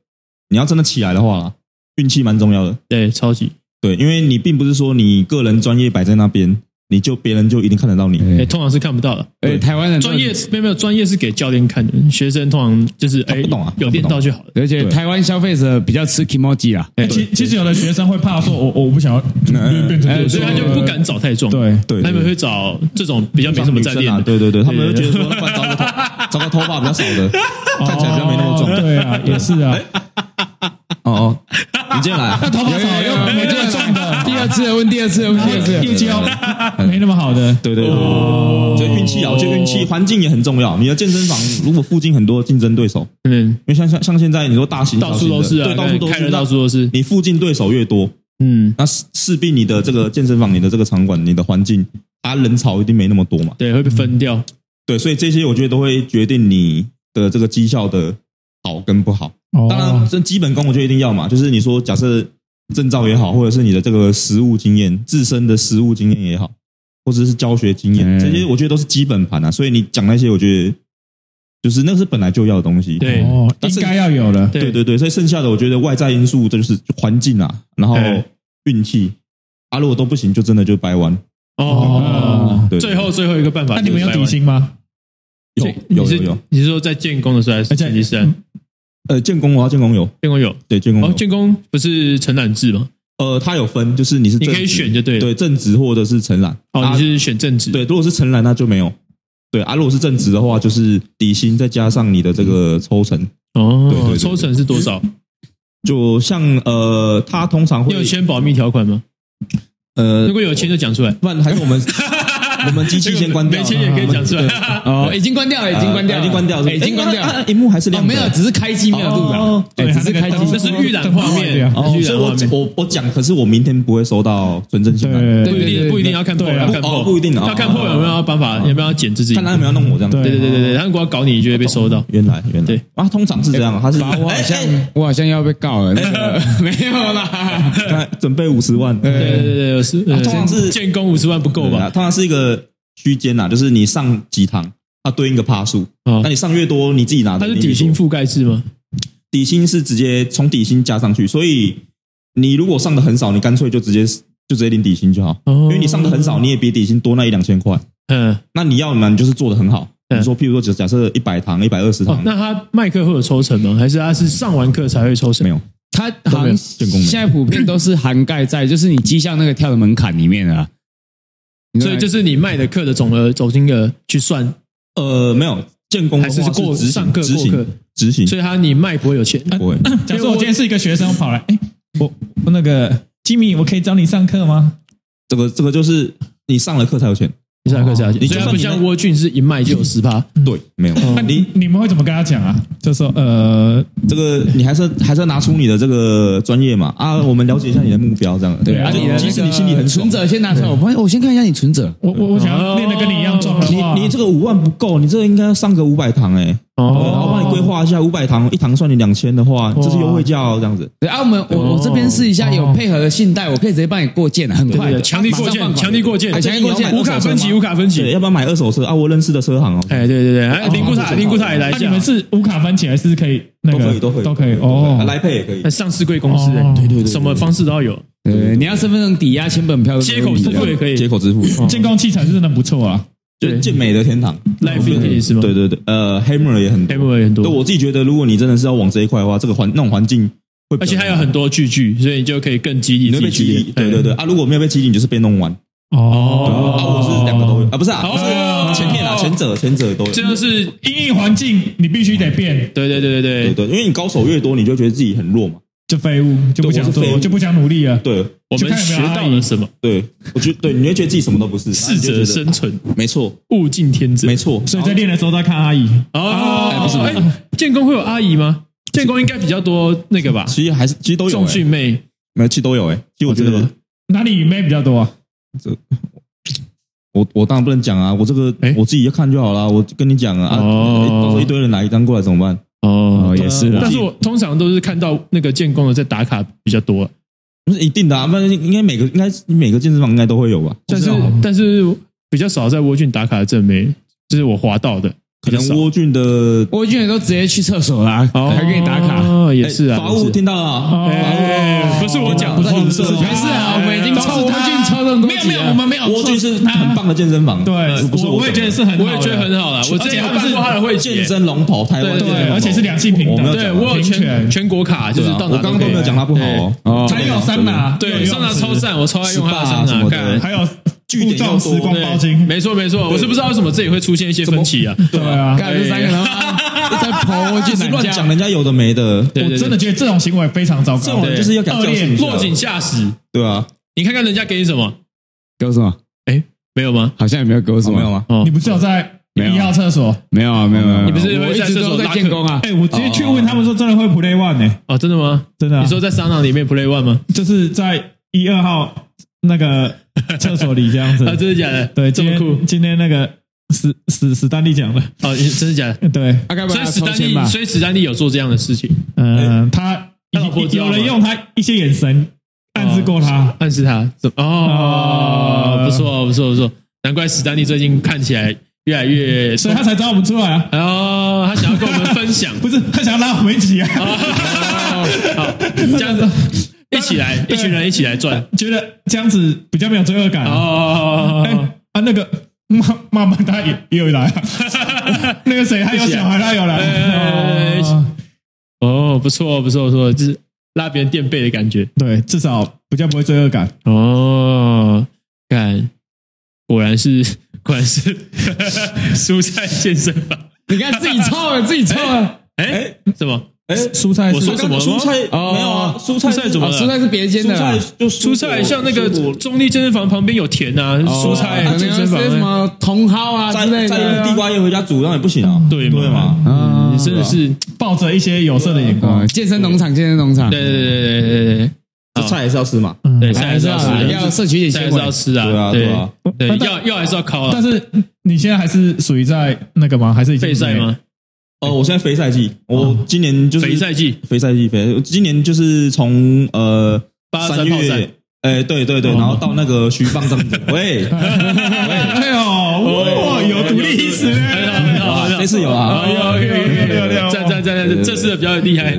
你要真的起来的话啦，运气蛮重要的。对，超级。对，因为你并不是说你个人专业摆在那边，你就别人就一定看得到你。哎，通常是看不到的。而且台湾人都专业没有没有专业是给教练看的，学生通常就是哎不懂啊有练到就好了。而且台湾消费者比较吃 emoji 啊，哎其其实有的学生会怕说，我我不想要变成这个所以他就不敢找太重。对对，他们会找这种比较没什么在女生啊，练的。对对对，他们会觉得说，不然找个头找个头发比较少的，看起来比较没那么壮。哦对啊，也是啊，哦哦，你今天来 头发少又没这么壮的，第二次了问第二次了问第二次了，业绩又没那么好的，对对对，所以运气啊，我觉得运气环境也很重要。你的健身房如果附近很多竞争对手，嗯，因为像像像现在你说大型到处都是啊，对，到处都是，到处都是。你附近对手越多，嗯，那势势必你的这个健身房、你的这个场馆、你的环境，它人潮一定没那么多嘛。对，会被分掉。对，所以这些我觉得都会决定你的这个绩效的好跟不好。哦当然，这基本功我觉得一定要嘛，就是你说假设证照也好，或者是你的这个实务经验、自身的实务经验也好，或者是教学经验，嗯这些我觉得都是基本盘啊。所以你讲那些，我觉得就是那个是本来就要的东西。对哦，但是应该要有的，对对对对，所以剩下的我觉得外在因素这就是环境啊，然后哎运气啊，如果都不行，就真的就掰弯。哦，对，最后最后一个办法。那你们有底？薪吗？有你是有有有，你是说在建工的时候还是前提是呃，建工我要建工有，建工有？对建工有，哦，建工不是承揽制吗？呃，它有分，就是你是你可以正职选就对了对正职或者是承揽。哦，啊你是选正职。对，如果是承揽那就没有。对啊，如果是正职的话，就是底薪再加上你的这个抽成，哦，对对对抽成是多少？就像呃，他通常你会有签保密条款吗？呃如，果有钱就讲出来。不然还是我们 我们机器先关掉，没钱也可以讲出来。哦，已经关掉了，已经关掉了，已经关掉了，已经关掉了。荧幕还是哦，亮的，没有，只是开机没有录哦的，哎只是开机。那是预览画面，所以我览画面。我我讲，可是我明天不会收到存证信函，对不一定，不一定要看破，要看哦破，不一定哦要看破有没有办法，有没有要剪自己。看他有没有弄我这样。对对对对对对，他如果要搞你，你就会被收到。原来原来对啊，通常是这样，他是我 好像哎我好像要被告了，那个没有啦。哎准备五十万，对对对对，是啊通常是建工五十万不够吧？通常是一个区间呐，就是你上几堂，它对应个趴数，哦那你上越多，你自己拿的它是底薪覆盖制吗？底薪是直接从底薪加上去，所以你如果上的很少，你干脆就直接就直接领底薪就好，哦因为你上的很少，你也比底薪多那一两千块。嗯，那你要嘛，你就是做的很好。嗯你说，譬如说，假假设一百堂、一百二十堂，，哦那他卖课会有抽成吗？还是他是上完课才会抽成？没有，他好像建工没现在普遍都是涵盖在就是你绩效那个跳的门槛里面的啊。所以就是你卖的课的总额总金额去算，呃，没有建工还是过上课执行过课执行，所以他你卖不会有钱。不会。假如我今天是一个学生，我跑来，哎，我我那个吉米，我可以找你上课吗？这个这个就是你上了课才有钱，你下课是要钱，你所以他不就算你像沃俊是一卖就有十趴。对，没有。那你你你们会怎么跟他讲啊？就说呃，这个你还是还是要拿出你的这个专业嘛啊，我们了解一下你的目标，这样对啊，即使你心里很爽存，折先拿出来，我发现我先看一下你存折。我我我想要练的跟你一样壮你你这个五万不够，你这个应该要上个五百堂哎，然后帮你规划一下五百堂，一堂算你两千的话，这是优惠价哦，这样子。对啊，我们我我这边试一下，有配合的信贷，我可以直接帮你过件的，很快的，强力过件，强力过件，强力过件，无卡分期，无卡分期。对，。要不要买二手车？啊？我认识的车行哦，哎，对对对，哎，灵骨塔，灵骨塔也来一下。你们，是无卡分期还是可以都可以都可以。都可以哦？来配也可以。哎。上市贵公司，对对对什么方式都要有，对，你要身份证抵押、签本票，接口支付也可以接口支付，建工器材是真的不错啊，就健美的天堂。，Life Fitness 是吗？对对对，呃，Hammer 也很多。，Hammer 也很对，多，我自己觉得，如果你真的是要往这一块的话，这个环那种环境会，而且还有很多聚聚，所以你就可以更激励你会被激励。自己。对对对啊，如果没有被激励，你就是被弄完。哦啊，我是两个都有啊，不是啊，是前面啊，前者前者都有。这就是因应环境你必须得变，对对对对对，对对，因为你高手越多，你就觉得自己很弱嘛。就废物就不想做，就不想努力了。对我们学到了什么？对，我觉得对，你会觉得自己什么都不是，适者生存，没错物竞天择，没错。所以在练的时候都在看阿姨，哦，不是哎，建工会有阿姨吗？建工应该比较多那个吧，其实还是其实都有重欸，训妹，没有其实都有哎。其实我觉得哪里妹比较多啊？这我我当然不能讲啊，我这个诶我自己要看就好了。我跟你讲啊，到时候一堆人拿一张过来怎么办？哦也是啦但是我通常都是看到那个建工的在打卡比较多，不是一定的啊，不然应该每个应该每个健身房应该都会有吧？但是但是比较少在沃郡打卡的正妹，就是我滑到的，可能比较少。沃俊的蜗俊也都直接去厕所啦，还给你打卡。哦，也是啊，法务听到了。啊，哎，不是我讲，不是影射没事啊，我们已经抽沃俊抽这么多没有没有，我们没有。蜗俊是很棒的健身房，对，不是我我也觉得是很好，我也觉得很好了，我之前有而且他们是办过他的会健身龙头，台湾对而且是两性平等。我没有。对我有全全国卡，就是到哪我刚刚都没有讲他不好哦。哦，还有桑拿，对，桑拿超赞，我超爱用他的桑拿，什么干还有据点时光包金，没错没错，我是不知道为什么这里会出现一些分歧啊。对啊。干这三个人 在跑沃一直俊南家，乱讲人家有的没的，我真的觉得这种行为非常糟糕。这种人就是要给他教训一下落井下石，对啊，你看看人家给你什么？给我什么？哎，没有吗？好像也没有给我什么，没有？吗？哦你，不是有在没有一号厕所？没有啊，没有，没有。你不是会我一在厕所直都在拉客建工啊？哎，我直接去问他们说，真的会 play one 呢？哦，真的吗？真的啊，你说在商场里面 play one 吗？就是在一二号那个厕所里这样子 啊，。真的假的？对，这么酷今天那个史史史丹利讲的，哦，真的假的？对，所以史丹利？所以史丹利有做这样的事情，嗯，他有人用他一些眼神暗示过他，暗示他怎么？哦，哦不错不错不错，难怪史丹利最近看起来越来越，所以他才找我们出来啊。哦，他想要跟我们分享，不是，他想要拉我们一起啊，好，这样子一起来，一群人一起来赚。觉得这样子比较没有罪恶感。哦哎，啊，那个妈妈妈她也也有来啊，那个谁还有小孩他有来，哎哦哦，不错不错不错，就是拉别人垫背的感觉。对，至少比较不会罪恶感。哦，看，果然是 果然是 蔬菜健身房。你看自己抽了，自己抽了。哎，什么？哎，蔬菜是我说什么蔬菜哦没有啊，蔬菜哦，蔬菜怎么了蔬菜是别间的蔬菜。就蔬菜像那个中立健身房旁边有田啊，蔬菜健身房什么茼蒿啊之类再用的。地瓜叶回家煮，那也不行啊。对不对嘛？啊你真的是抱着一些有色的眼光哦，，健身农场，健身农场，对对对对对对对这菜还是要吃嘛。嗯对，菜还是要吃要摄取一点纤菜还是要。吃啊，对啊对要要还是要烤啊，但是你现在还是属于在那个吗？还是已经备赛吗？哦，我现在肥赛季，我今年就是肥赛季，肥赛季肥，今年就是从呃三月，哎，对对对，然后到那个徐放这样子，喂，哎呦，哇，有独立意识这次有啊，有有有有有，赞赞赞赞，这次的比较厉害。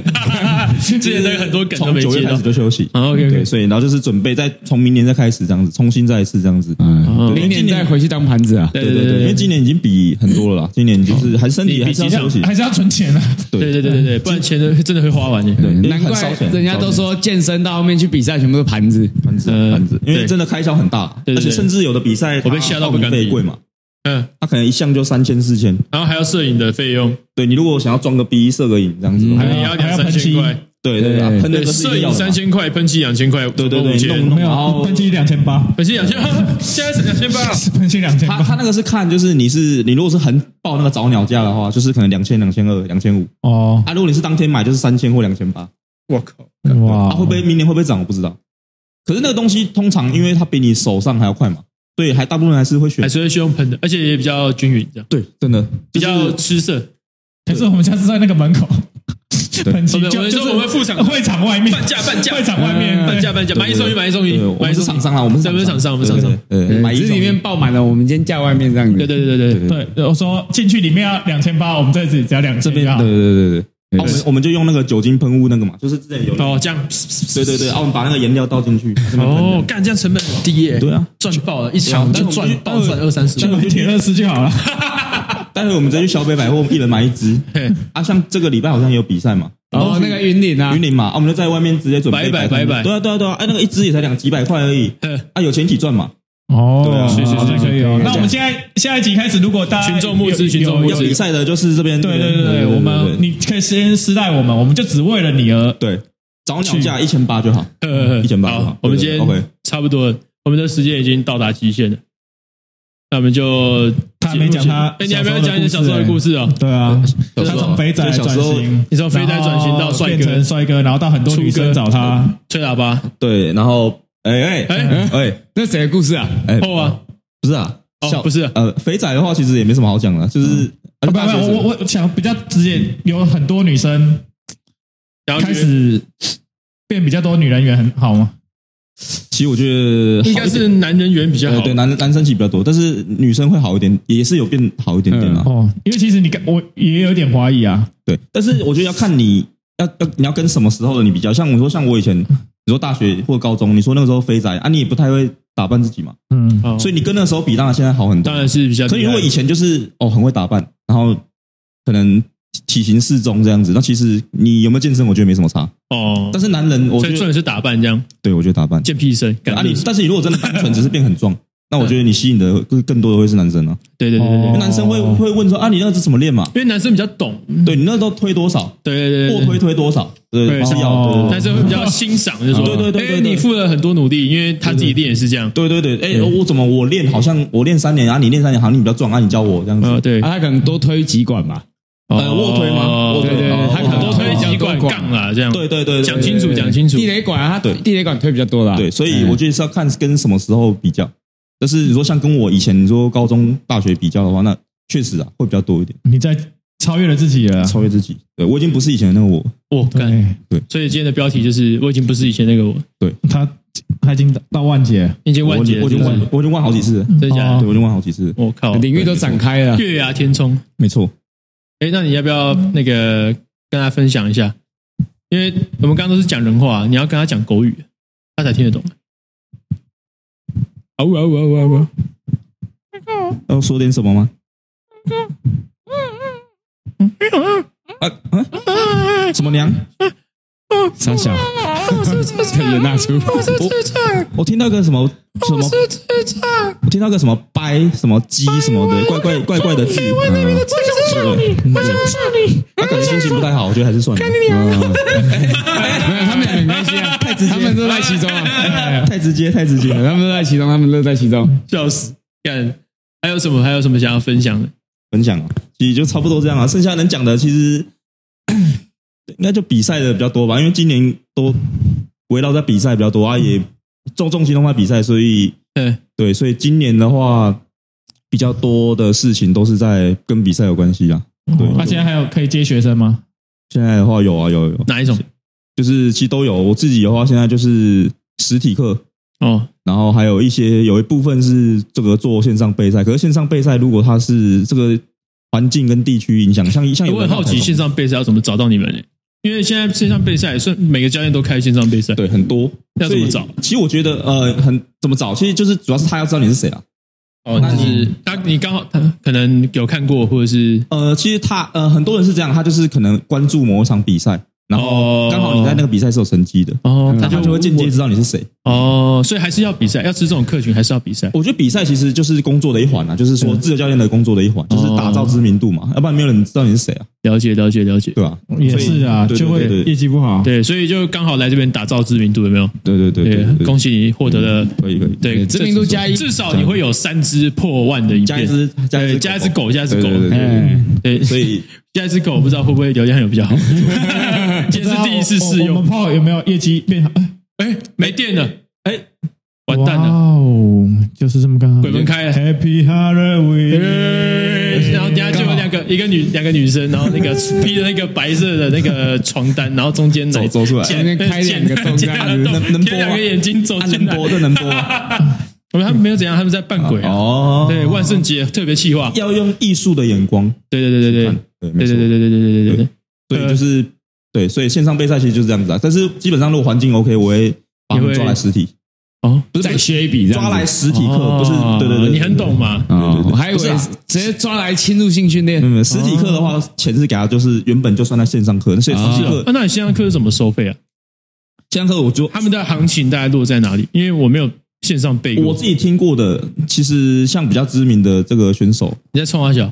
之前那个很多梗都没接到，开始就休息。OK OK，所以然后就是准备再从明年再开始这样子，重新再一次这样子。嗯，明年再回去当盘子啊。对对对，因为今年已经比很多了啦，今年就是还是身体还是要休息，还是要存钱啊。对对对对对，不然钱真的会花完的。对，难怪人家都说健身到后面去比赛全部都盘子盘子盘子，因为真的开销很大，而且甚至有的比赛我被吓到不敢比，贵嘛。嗯，他可能一项就三千四千，然后还要摄影的费用。对，你如果想要装个逼摄个影这样子，还要两三千块。对对对，喷那个摄影三千块，喷漆两千块，对对对，弄没有，喷漆两千八，喷漆两千，现在是两千八，喷漆两千八。他他那个是看，就是你是你如果是很报那个早鸟价的话，就是可能两千、两千二、两千五。哦，啊，如果你是当天买，就是三千或两千八。我靠，哇，会不会明年会不会涨？我不知道。可是那个东西通常因为它比你手上还要快嘛。对，还大部分还是会选，还是会去用喷的，而且也比较均匀，这样。对，真的比较吃色。可是我们家是在那个门口，喷漆就就是我们副厂会场外面，半价半价，会场外面半价半价，买一送一，买一送一，买一送一。厂商啊，我们是厂商，我们厂商。对，买一里面爆满了，我们先价外面这样子。对对对对对对，我说进去里面要两千八，我们这里只要两千。这边对对对对。我们我们就用那个酒精喷雾那个嘛，就是之前有哦这样，对对对，啊我们把那个颜料倒进去，哦干这样成本很低耶，对啊，赚爆了，一场就赚爆赚二三十，就买铁二十就好了。待会我们再去小北百货，一人买一支。啊，像这个礼拜好像也有比赛嘛，哦那个云林啊，云林嘛，啊我们就在外面直接准备摆摆摆摆，对啊对啊对啊，哎那个一支也才两几百块而已，啊有钱一起赚嘛。哦，对啊，是是是可以哦。那我们现在下一集开始，如果大家群众募资、群众募资比赛的，就是这边。对对对对，我们你可以先私带我们，我们就只为了你而对。找鸟价一千八就好，一千八就好。我们今天差不多，我们的时间已经到达极限了。那我们就他没讲他，哎，你还没有讲你小时候的故事哦？对啊，他从肥仔转型，你从肥仔转型到帅哥，帅哥，然后到很多女生找他吹喇叭。对，然后。哎哎哎哎，那谁的故事啊？哎，后啊，不是啊，哦，不是，呃，肥仔的话其实也没什么好讲的，就是，不不，我我想比较直接，有很多女生开始变比较多女人缘，很好吗？其实我觉得应该是男人缘比较好，对，男男生其实比较多，但是女生会好一点，也是有变好一点点啊。哦，因为其实你跟我也有点怀疑啊，对，但是我觉得要看你要要你要跟什么时候的你比较，像我说像我以前。你说大学或高中，你说那个时候肥仔啊，你也不太会打扮自己嘛，嗯，所以你跟那时候比，当然现在好很多，当然是比较。所以如果以前就是哦很会打扮，然后可能体型适中这样子，那其实你有没有健身，我觉得没什么差哦。但是男人，我觉得重点是打扮这样，对我觉得打扮健屁身，啊你，但是你如果真的单纯只是变很壮。那我觉得你吸引的更更多的会是男生啊，对对对对，因为男生会会问说啊，你那个是怎么练嘛？因为男生比较懂，对你那都推多少？对对对，卧推推多少？对，是要男生会比较欣赏，就是说，对对对，你付了很多努力，因为他自己练也是这样，对对对，哎，我怎么我练好像我练三年啊，你练三年好像你比较壮啊，你教我这样子，对，他可能多推几管吧，呃，卧推吗？对对，他可能多推几管杠啊，这样，对对对，讲清楚讲清楚，地雷管啊，他对。地雷管推比较多啦，对，所以我觉得是要看跟什么时候比较。但是你说像跟我以前你说高中大学比较的话，那确实啊会比较多一点。你在超越了自己了，超越自己。对，我已经不是以前的那个我。我干，对。所以今天的标题就是我已经不是以前那个我。对，他他已经到万劫，已经万劫，我已经万，我已经万好几次了。真假？对，我已经万好几次。我靠，领域都展开了，月牙天冲，没错。哎，那你要不要那个跟他分享一下？因为我们刚刚都是讲人话，你要跟他讲狗语，他才听得懂。啊呜啊呜啊呜啊呜！要说点什么吗？啊啊！什么娘？三小，可以拿出。我我听到个什么什么？我听到个什么掰什么鸡什么的怪怪怪怪的字。我想杀你！我想杀你！他感觉心情不太好，我觉得还是算了。没有，他们很开心直接，他们乐在其中啊，太直接，太直接了，他们乐在其中，他们乐在其中，笑死！干。还有什么？还有什么想要分享的？分享啊，其实就差不多这样啊。剩下能讲的，其实 应该就比赛的比较多吧。因为今年都围绕在比赛比较多啊，也重重心都在比赛，所以对对，所以今年的话比较多的事情都是在跟比赛有关系啊。对，他现在还有可以接学生吗？现在的话有啊，有有。哪一种？就是其实都有。我自己的话，现在就是实体课。哦，然后还有一些有一部分是这个做线上备赛，可是线上备赛如果它是这个环境跟地区影响。像像有我很好奇线上备赛要怎么找到你们呢？因为现在线上备赛，算每个教练都开线上备赛，对，很多要怎么找？其实我觉得呃，很怎么找，其实就是主要是他要知道你是谁啊。哦，那就是他，你刚好他可能有看过，或者是呃，其实他呃，很多人是这样，他就是可能关注某一场比赛。然后刚好你在那个比赛是有成绩的哦，他就会间接知道你是谁哦，所以还是要比赛，要吃这种客群，还是要比赛。我觉得比赛其实就是工作的一环啊，就是说自由教练的工作的一环，就是打造知名度嘛，要不然没有人知道你是谁啊。了解，了解，了解，对吧？也是啊，就会业绩不好。对，所以就刚好来这边打造知名度，有没有？对对对对，恭喜你获得了，可以可以，对，知名度加一，至少你会有三只破万的影片，加一只加一加一只狗，加一只狗，对，所以 加一只狗，不知道会不会流量有比较好。今天是第一次试用，我们炮有没有业绩变好？哎，没电了，哎，完蛋了！哦，就是这么刚好，鬼门开了，Happy Halloween。然后底下就有两个，一个女，两个女生，然后那个披着那个白色的那个床单，然后中间走走出来，前面开两个洞，能能播两个眼睛走进来，能播。我们他们没有怎样，他们在扮鬼啊。哦，对，万圣节特别气化，要用艺术的眼光。对对对对对，对对对对对对对对对。所以就是对，所以线上备赛其实就是这样子啊。但是基本上如果环境 OK，我会把他们抓来实体。哦，不是再学一笔，抓来实体课，不是？对对对，你很懂嘛？我还以为直接抓来侵入性训练。没有，实体课的话，钱是给他，就是原本就算在线上课。所以实体课，那你线上课是怎么收费啊？线上课我就他们的行情大概落在哪里？因为我没有。线上备过，我自己听过的，其实像比较知名的这个选手，你在冲阿小，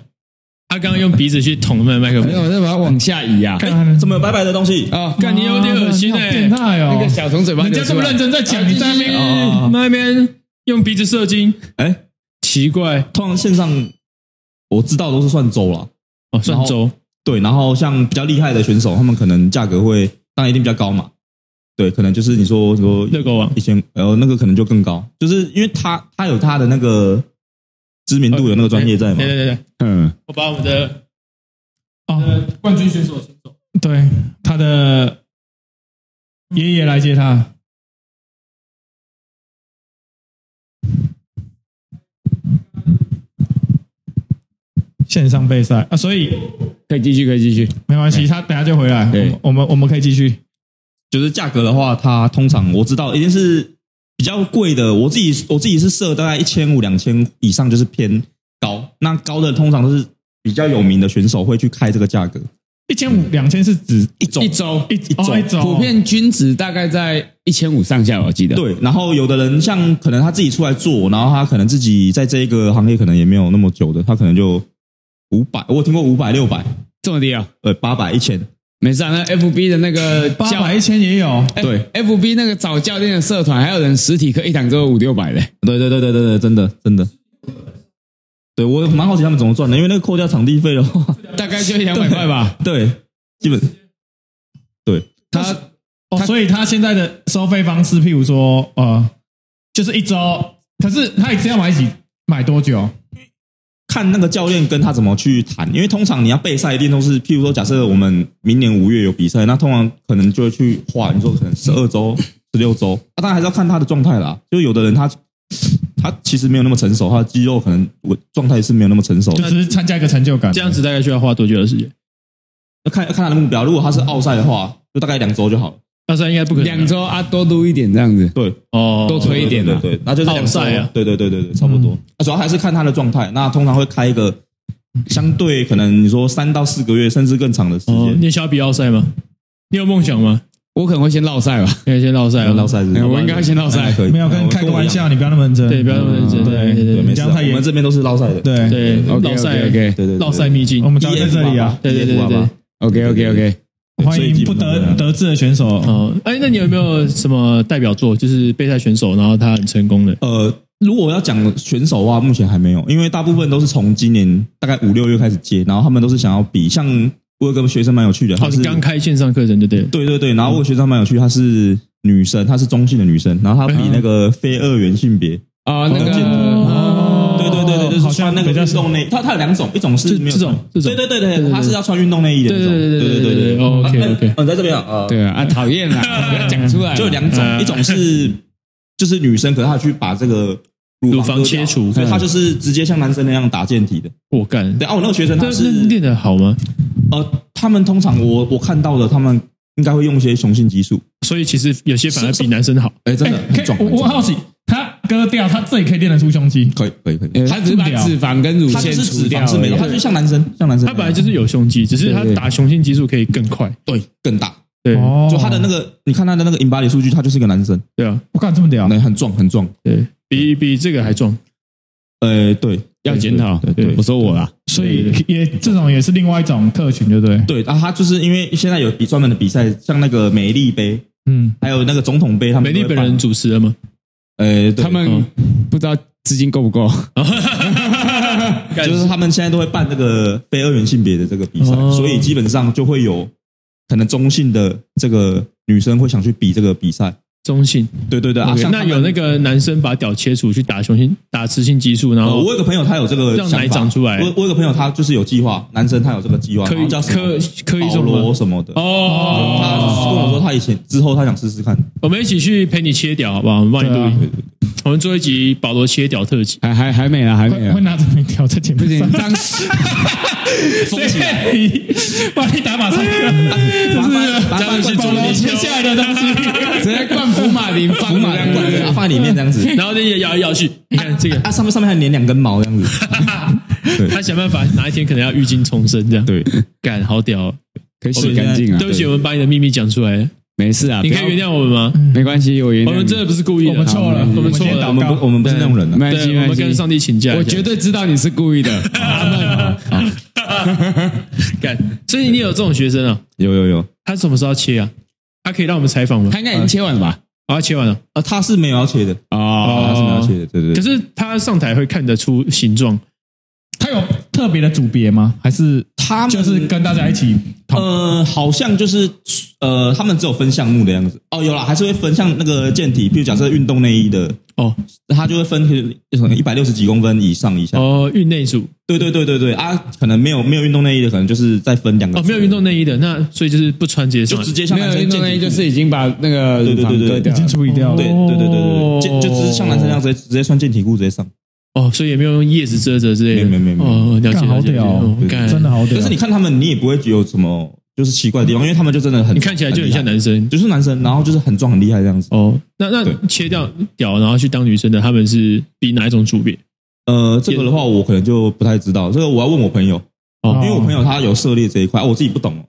他刚刚用鼻子去捅那个麦克风，我再把它往下移啊，怎么有白白的东西？啊？干你有点恶心哎，变态哦！那个小虫嘴巴，人家这么认真在讲，你在那边那边用鼻子射精，哎，奇怪，通常线上我知道都是算周了，哦，算周，对，然后像比较厉害的选手，他们可能价格会当然一定比较高嘛。对，可能就是你说说热狗王。一千，然后那个可能就更高，就是因为他他有他的那个知名度，有那个专业在嘛。对对对，嗯，我把我们的哦。冠军选手请走，对，他的爷爷来接他。线上备赛。啊，所以可以继续，可以继续，没关系，他等下就回来，对，我们我们可以继续。就是价格的话，它通常我知道一定是比较贵的。我自己我自己是设大概一千五两千以上，就是偏高。那高的通常都是比较有名的选手会去开这个价格。一千五两千是指一周一周一周一周，普遍均值大概在一千五上下，我记得。对，然后有的人像可能他自己出来做，然后他可能自己在这个行业可能也没有那么久的，他可能就五百，我听过五百六百这么低啊？呃，八百一千。没事啊，那 FB 的那个八百一千也有，对，FB 那个找教练的社团，还有人实体课一堂只有五六百嘞，对对对对对对，真的真的，对我蛮好奇他们怎么赚的，因为那个扣掉场地费的话，大概就一两百块吧，对，基本，对。他哦，所以他现在的收费方式，譬如说呃，就是一周，可是他一次要买几买多久？看那个教练跟他怎么去谈，因为通常你要备赛，一定都是，譬如说，假设我们明年五月有比赛，那通常可能就会去画，你说可能十二周、十六周，那当然还是要看他的状态啦。就有的人他他其实没有那么成熟，他的肌肉可能我状态是没有那么成熟，就只是参加一个成就感。这样子大概需要花多久的时间？要看要看他的目标，如果他是奥赛的话，就大概两周就好了。奥赛应该不可能两周啊，多撸一点这样子。对，哦，多吹一点，对对，那就是两赛啊。对对对对对，差不多。那主要还是看他的状态。那通常会开一个相对可能你说三到四个月，甚至更长的时间。你想要比奥赛吗？你有梦想吗？我可能会先绕赛吧，可以先绕赛，绕赛是。我应该会先绕赛，没有跟开个玩笑，你不要那么认真。对，不要那么认真。对对对，这样太严。我们这边都是绕赛的。对对，绕赛 OK，对对，绕赛秘境。我们在这里啊。对对对对，OK OK OK。欢迎不得得志的选手哦！哎，那你有没有什么代表作，就是备赛选手，然后他很成功的？呃，如果要讲选手的话，目前还没有，因为大部分都是从今年大概五六月开始接，然后他们都是想要比。像我有个学生蛮有趣的，他是刚开线上课程，对不对？对对对，然后我有学生蛮有趣，她是女生，她是中性的女生，然后她比那个非二元性别啊，那个。就是穿那个运动内，它它有两种，一种是没有这种，对对对对，它是要穿运动内衣的那种，对对对对对。OK OK，嗯，在这边啊，对啊，讨厌啊，不 要讲出来。就有两种，一种是就是女生，可是她去把这个乳房切除所以他就是直接像男生那样打健体的。我干，对啊，我那个学生他是是练的好吗？呃，他们通常我我看到的，他们应该会用一些雄性激素。所以其实有些反而比男生好。哎，真的我好奇，他割掉，他这里可以练得出胸肌？可以可以可以，呃他只是把脂肪跟乳腺是脂肪是没有，他就像男生，像男生，他本来就是有胸肌，只是他打雄性激素可以更快。对更大，对。哦，就他的那个，你看他的那个 InBody 数据，他就是一个男生，对啊，我看这么屌，那很壮很壮。对。比比这个还壮。呃，对，要检讨。对对。我说我啦，所以也这种也是另外一种特群，对不对？对啊，他就是因为现在有比专门的比赛，像那个美丽杯，嗯，还有那个总统杯，他们美丽本人，主持了吗？呃，对他们不知道资金够不够，就是他们现在都会办这个非二元性别的这个比赛，哦。所以基本上就会有可能中性的这个女生会想去比这个比赛。中性。对对对啊，OK，像他们那有那个男生把屌切除去打雄性打雌性激素，然呃，后我有个朋友他有这个让奶想法长出来我我有个朋友他就是有计划，男生他有这个计划，可以然后叫什么可可以保什么罗什么的。哦，他跟我说他以前之后他想试试看。我们一起去陪你切屌，好不好？我们帮你录对啊影，我们做一集保罗切屌特辑。还还还没啦，还没啦会会。拿着你条在前面上，当封 起来，帮你打马赛克，就是把它放进保罗切下来的东西。直接灌福马林放福马林管子，啊放在里面这样子。然后那些摇来摇去，你看这个，啊，上面上面还粘两根毛这样子。对他想办法哪一天可能要浴巾重生这样。对，干好屌哦！可以洗干净啊对。不起，我们把你的秘密讲出来了，没事啊，你可以原谅我们吗？没关系，我原谅。我们真的不是故意的，我们错了我们错了，我们不我们不是那种人啊。没关系，对，我们跟上帝请假，我绝对知道你是故意的。干。所以你有这种学生啊？有有有，他什么时候切啊？他可以让我们采访吗？他应该已经切完了吧？哦，他切完了，啊，他是没有要切的，啊，他是没有要切的，对对对。可是他上台会看得出形状。他有特别的组别吗？还是他们就是跟大家一起？呃，好像就是呃，他们只有分项目的样子。哦，有啦，还是会分像那个健体，比如假设运动内衣的，哦。他就会分可能一百六十几公分以上以下。哦，运内组对对对对对。啊，可能没有没有运动内衣的，可能就是再分两个。哦，没有运动内衣的，那所以就是不穿直接上就直接像没有男生运动内衣，健体就是已经把那个对对对对已经处理掉了。对。对对对对对，就就只是像男生那样直接直接穿健体裤直接上。哦，所以也没有用叶子遮着之类的，没有没有没有哦，了解好了解，屌真的好屌！但是你看他们，你也不会有什么就是奇怪的地方，因为他们就真的很你看起来就很像男生就是男生，然后就是很壮很厉害这样子。哦。那那切掉屌，然后去当女生的，他们是比哪一种组别？呃，这个的话我可能就不太知道，这个我要问我朋友，哦因为我朋友他有涉猎这一块，啊我自己不懂哦。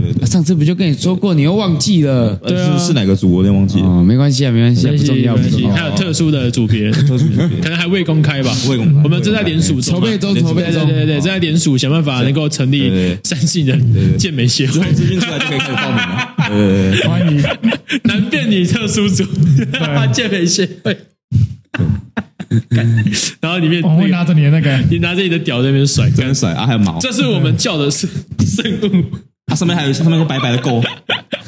对对对，上次不就跟你说过，你又忘记了？对啊。呃是是哪个组我有点忘记？了。哦，没关系啊，没关系啊，不重要，不重要。还有特殊的组别，特殊组别可能还未公开吧。未公开我们正在联署，筹备中，筹备中。对对对对，正在联署，想办法能够成立三信人健美协会，资讯出来就可以开始报名了。对对对，欢迎，男变女特殊组健美协会。然后里面那个我会拿着你的那个，你拿着你的屌在那边甩，这边甩啊，还有毛，这是我们叫的是圣物。它上面还有上面有白白的垢，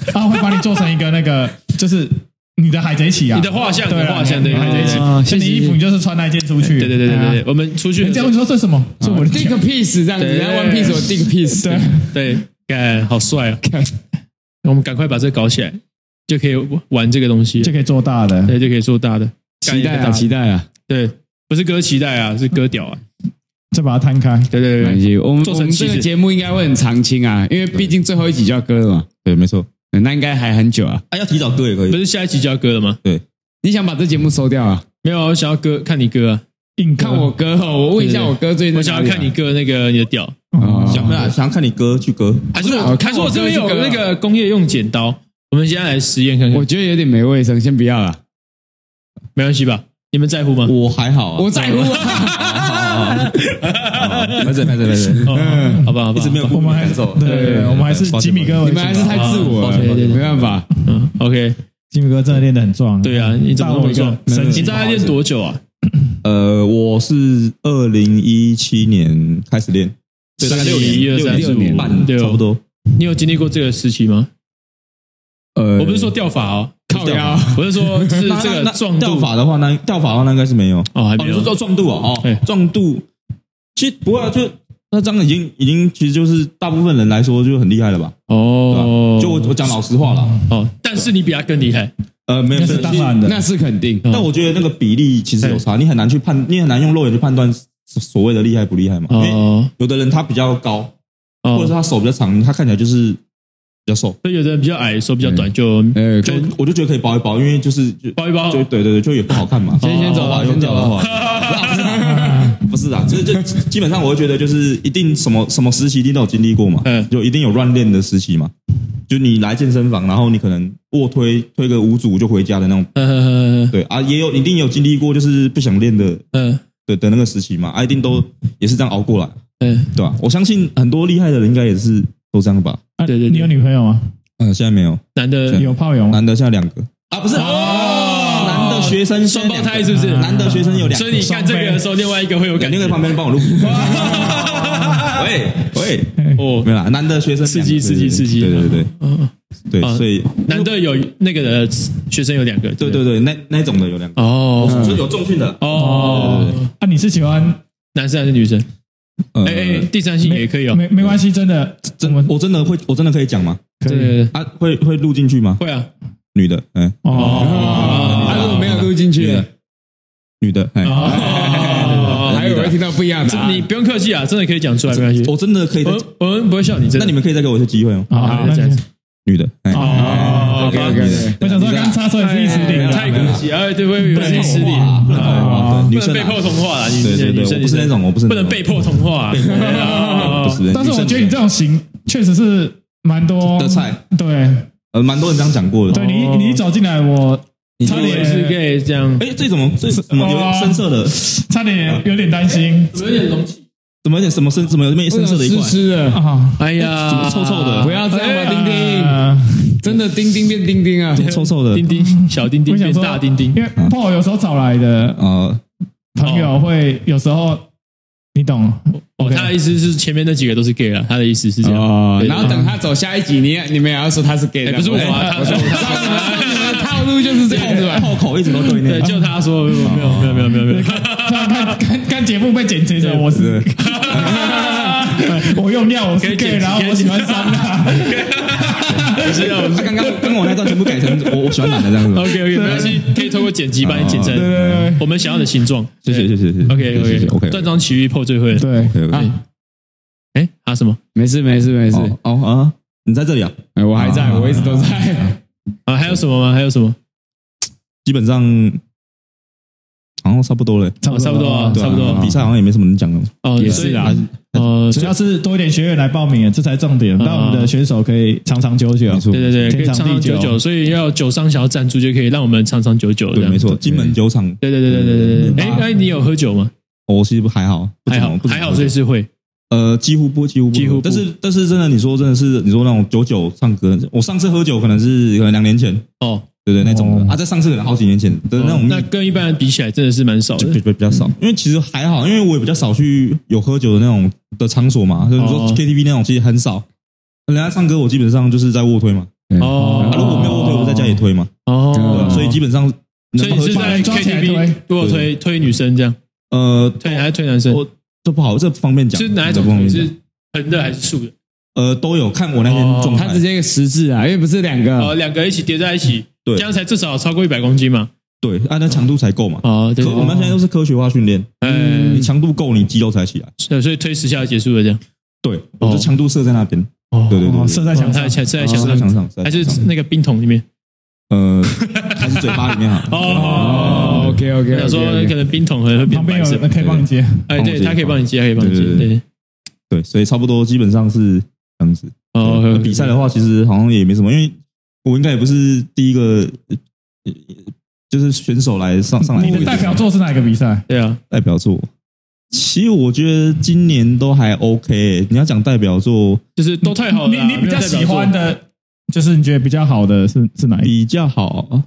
它会把你做成一个那个，就是你的海贼旗啊，你的画像对啊你的画像你的海贼旗。哦，像你衣服你就是穿那件出去，对对对对对，啊。我们出去人家会说这是什么？是我的 Dick piece 这样子，对人家 One Piece 我 Dick piece，对，对，干好帅啊！我们赶快把这个搞起来，就可以玩这个东西就，可以做大的。对，就可以做大的。期待啊，期待啊！对，不是割期待啊，是割屌啊！再把它摊开，对对没关对，系，我们我们这个节目应该会很长青啊，因为毕竟最后一集就要割了嘛，对，没错。那应该还很久啊。啊，要提早割也可以。不是下一集就要割了吗？对你想把这节目收掉啊？没有，我想要割，看你割啊！硬看我割哦，我问一下我割最近我想要看你割那个你的屌，哦想不想想要看你割去割？还是好我还是我这边有那个工业用剪刀，我们现在来实验看看我，觉得有点没卫生，先不要了。没关系吧？你们在乎吗？我还好啊，我在乎啊，没事没事没事，哦，好吧好吧一直，没有我们还是。对我们还是吉米哥你们还是太自我了，没办法。嗯，OK，吉米哥真的练得很壮。对啊，你怎么那么壮？你大概练多久啊？呃，我是二零一七年开始练，对，大概六年，一二三四五年半，六差不多。你有经历过这个时期吗？呃我不是说掉法哦，靠腰，我是说就是这个撞掉度。发的话，那掉法的话，那应该是没有。哦，还有。你说壮度哦，哦，壮度，其实不会啊，就那这样已经已经，其实就是大部分人来说就很厉害了吧？哦，就我我讲老实话了，哦，但是你比他更厉害，呃，没有，那是当然的。那是肯定。但我觉得那个比例其实有差，你很难去判，你很难用肉眼去判断所谓的厉害不厉害嘛。因为有的人他比较高，或者是他手比较长，他看起来就是比较瘦。所以有的人比较矮，手比较短，就就我就觉得可以包一包，因为就是包一包，就对对对，就也不好看嘛。先先走吧，先走的话。不是啊，就是就基本上我会觉得就是一定什么什么时期一定都有经历过嘛，嗯，就一定有乱练的时期嘛。就你来健身房，然后你可能卧推推个五组就回家的那种，嗯。对啊，也有一定有经历过就是不想练的，嗯，对的那个时期嘛，啊一定都也是这样熬过来，嗯，对吧？我相信很多厉害的人应该也是都这样吧。对对，你有女朋友吗？嗯，现在没有。男的有炮友吗？男的现在两个啊，不是哦，男的学生双胞胎是不是？男的学生有两个，所以你看这个的时候，另外一个会有感觉，另外旁边帮我录。喂喂，哦，没有啦，男的学生刺激刺激刺激，对对对，嗯。对，所以男的有那个的学生有两个，对对对，那那种的有两个哦，就有重训的哦。啊，你是喜欢男生还是女生？哎哎，第三性也可以哦，没没关系，真的，真我真的会，我真的可以讲吗？可以。啊，会会录进去吗？会啊，女的，嗯哦，如果没有录进去，女的，哎，还有人听到不一样的，你不用客气啊，真的可以讲出来，没关系，我真的可以，我们不会笑你，真的，那你们可以再给我一次机会哦，好，这样子。女的哦，OK OK，我想说刚插出来是一词点，太可惜，哎，对，我以为是一词点，不能被迫同化了，对对对不是那种，我不是不能被迫同化，但是我觉得你这种型确实是蛮多的菜，对，呃，蛮多人这样讲过的。对你，你一走进来，我差点是可以这样。哎，这怎么这怎么有深色的？差点有点担心，有点隆起。怎么有点什么深？怎么有点深色的一块？湿的！哎呀，怎么臭臭的？不要这样吧，丁丁！真的丁丁变丁丁啊！臭臭的丁丁，小丁丁变大丁丁。因为 Paul 有时候找来的呃朋友会有时候你懂哦，他的意思是前面那几个都是 gay 了，他的意思是这样。然后等他走下一集，你你们也要说他是 gay，不是我啊，他说他套路就是这样子吧？炮口一直都对那，就他说没有没有没有没有没有，看看看节目被剪辑的我是。我用尿，我可以剪，然后我喜欢酸的。不是，他刚刚跟我那段全部改成我我喜欢男的这样子。OK OK，没关系，可以透过剪辑帮你剪成我们想要的形状。谢谢谢谢谢谢。OK OK OK，断章取义破最会。对 OK。哎，啊什么？没事没事没事。哦啊，你在这里啊？哎，我还在，我一直都在。啊，还有什么吗？还有什么？基本上。好像差不多了，差不多啊，差不多。比赛好像也没什么能讲的。哦，也是啊，呃，主要是多一点学员来报名，这才重点，让我们的选手可以长长久久。对对对，可以长长久久。所以要酒商想要赞助，就可以让我们长长久久。对，没错，金门酒厂。对对对对对对对。哎，那你有喝酒吗？我其实还好，还好，还好，所以是会。呃，几乎不，几乎不，几乎。但是，但是，真的，你说真的是，你说那种酒酒唱歌，我上次喝酒可能是可能两年前哦。对对，那种的啊，在上次可能好几年前的那种，那跟一般人比起来，真的是蛮少的，比比较少。因为其实还好，因为我也比较少去有喝酒的那种的场所嘛，就是说 KTV 那种其实很少。人家唱歌，我基本上就是在卧推嘛。哦，如果没有卧推，我在家里推嘛。哦，对所以基本上，所以你是在 KTV 卧推推女生这样？呃，推还是推男生？我这不好，这不方便讲。是哪一种？是横的还是竖的？呃，都有。看我那天状态，它直接一个十字啊，因为不是两个，哦，两个一起叠在一起。对，这样才至少超过一百公斤嘛。对，按那强度才够嘛。啊，对。我们现在都是科学化训练，嗯，你强度够，你肌肉才起来。对，所以推十下结束了这样。对，我的强度设在那边。哦，对对对，设在墙上，设在墙上，还是那个冰桶里面？呃，还是嘴巴里面好。哦，OK OK。想说可能冰桶会变白色，可以帮你接。哎，对，他可以帮你接，可以帮你接。对对，所以差不多基本上是这样子。哦，比赛的话，其实好像也没什么，因为。我应该也不是第一个，就是选手来上上来。你的代表作是哪一个比赛？对啊，代表作。其实我觉得今年都还 OK。你要讲代表作，就是都太好了。你你比较喜欢的，就是你觉得比较好的是是哪一个？比较好，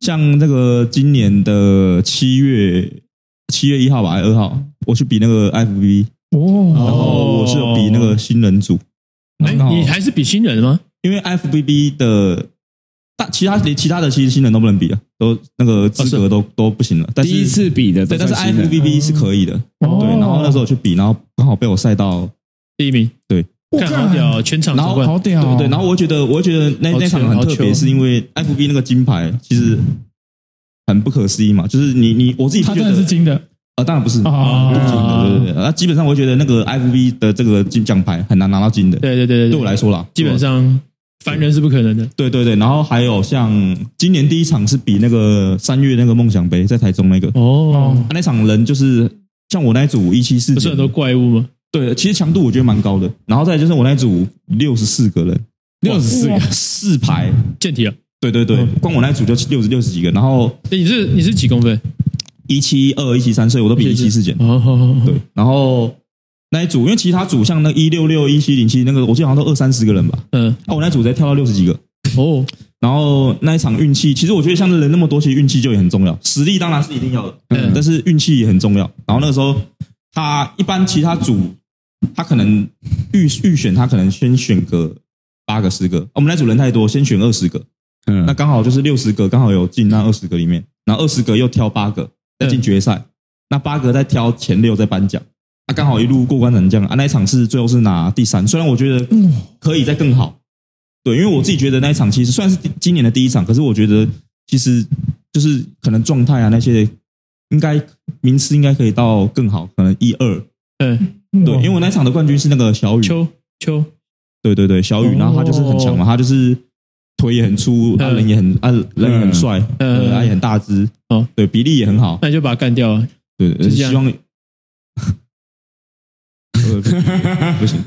像那个今年的七月七月一号吧，还是二号，我去比那个 FBB 哦，然后我是有比那个新人组。哎，你还是比新人吗？因为 FBB 的大，其他连其他的其实新人都不能比了，都那个资格都都不行了。但是第一次比的，对，但是 FBB 是可以的。对，然后那时候我去比，然后刚好被我赛到第一名。对，看好屌，全场然后夺冠。好屌。哦对对，然后我觉得，我觉得那那场很特别，是因为 FB 那个金牌其实很不可思议嘛，就是你你我自己他真觉得的是金的。呃，当然不是，啊不是金的，对对对。那基本上我觉得那个 FB 的这个金奖牌很难拿到金的，对对对对，对。我来说啦，基本上凡人是不可能的。对对对。然后还有像今年第一场是比那个三月那个梦想杯在台中那个，哦，那场人就是像我那一组一七四不是很多怪物吗？对，其实强度我觉得蛮高的。然后再就是我那一组六十四个人，六十四个，四排，健体啊！对对对，光我那一组就六十六十几个，然后欸你是你是几公分？一七二、一七三，所以我都比一七四减。对，然后那一组，因为其他组像那一六六、一七零七那个，我记得好像都二三十个人吧。嗯，啊，我那组直接跳到六十几个。哦，然后那一场运气，其实我觉得像人那么多，其实运气就也很重要。实力当然是一定要的，嗯但是运气也很重要。然后那个时候，他一般其他组，他可能预预选，他可能先选个八个、十个。我们那组人太多，先选二十个。嗯那刚好就是六十个，刚好有进那二十个里面，然后二十个又挑八个再进决赛，那八个再挑前六再颁奖，那刚好一路过关斩将啊。那一场是最后是拿第三，虽然我觉得可以再更好，对，因为我自己觉得那一场其实虽然是今年的第一场，可是我觉得其实就是可能状态啊那些应该名次应该可以到更好，可能一二，嗯，对，因为我那一场的冠军是那个小雨，秋秋，对对对，小雨，然后他就是很强嘛，他就是腿也很粗，他人也很啊人也很帅，嗯。他也很大只，哦，对，比例也很好，那就把他干掉啊！对，希望。不行不行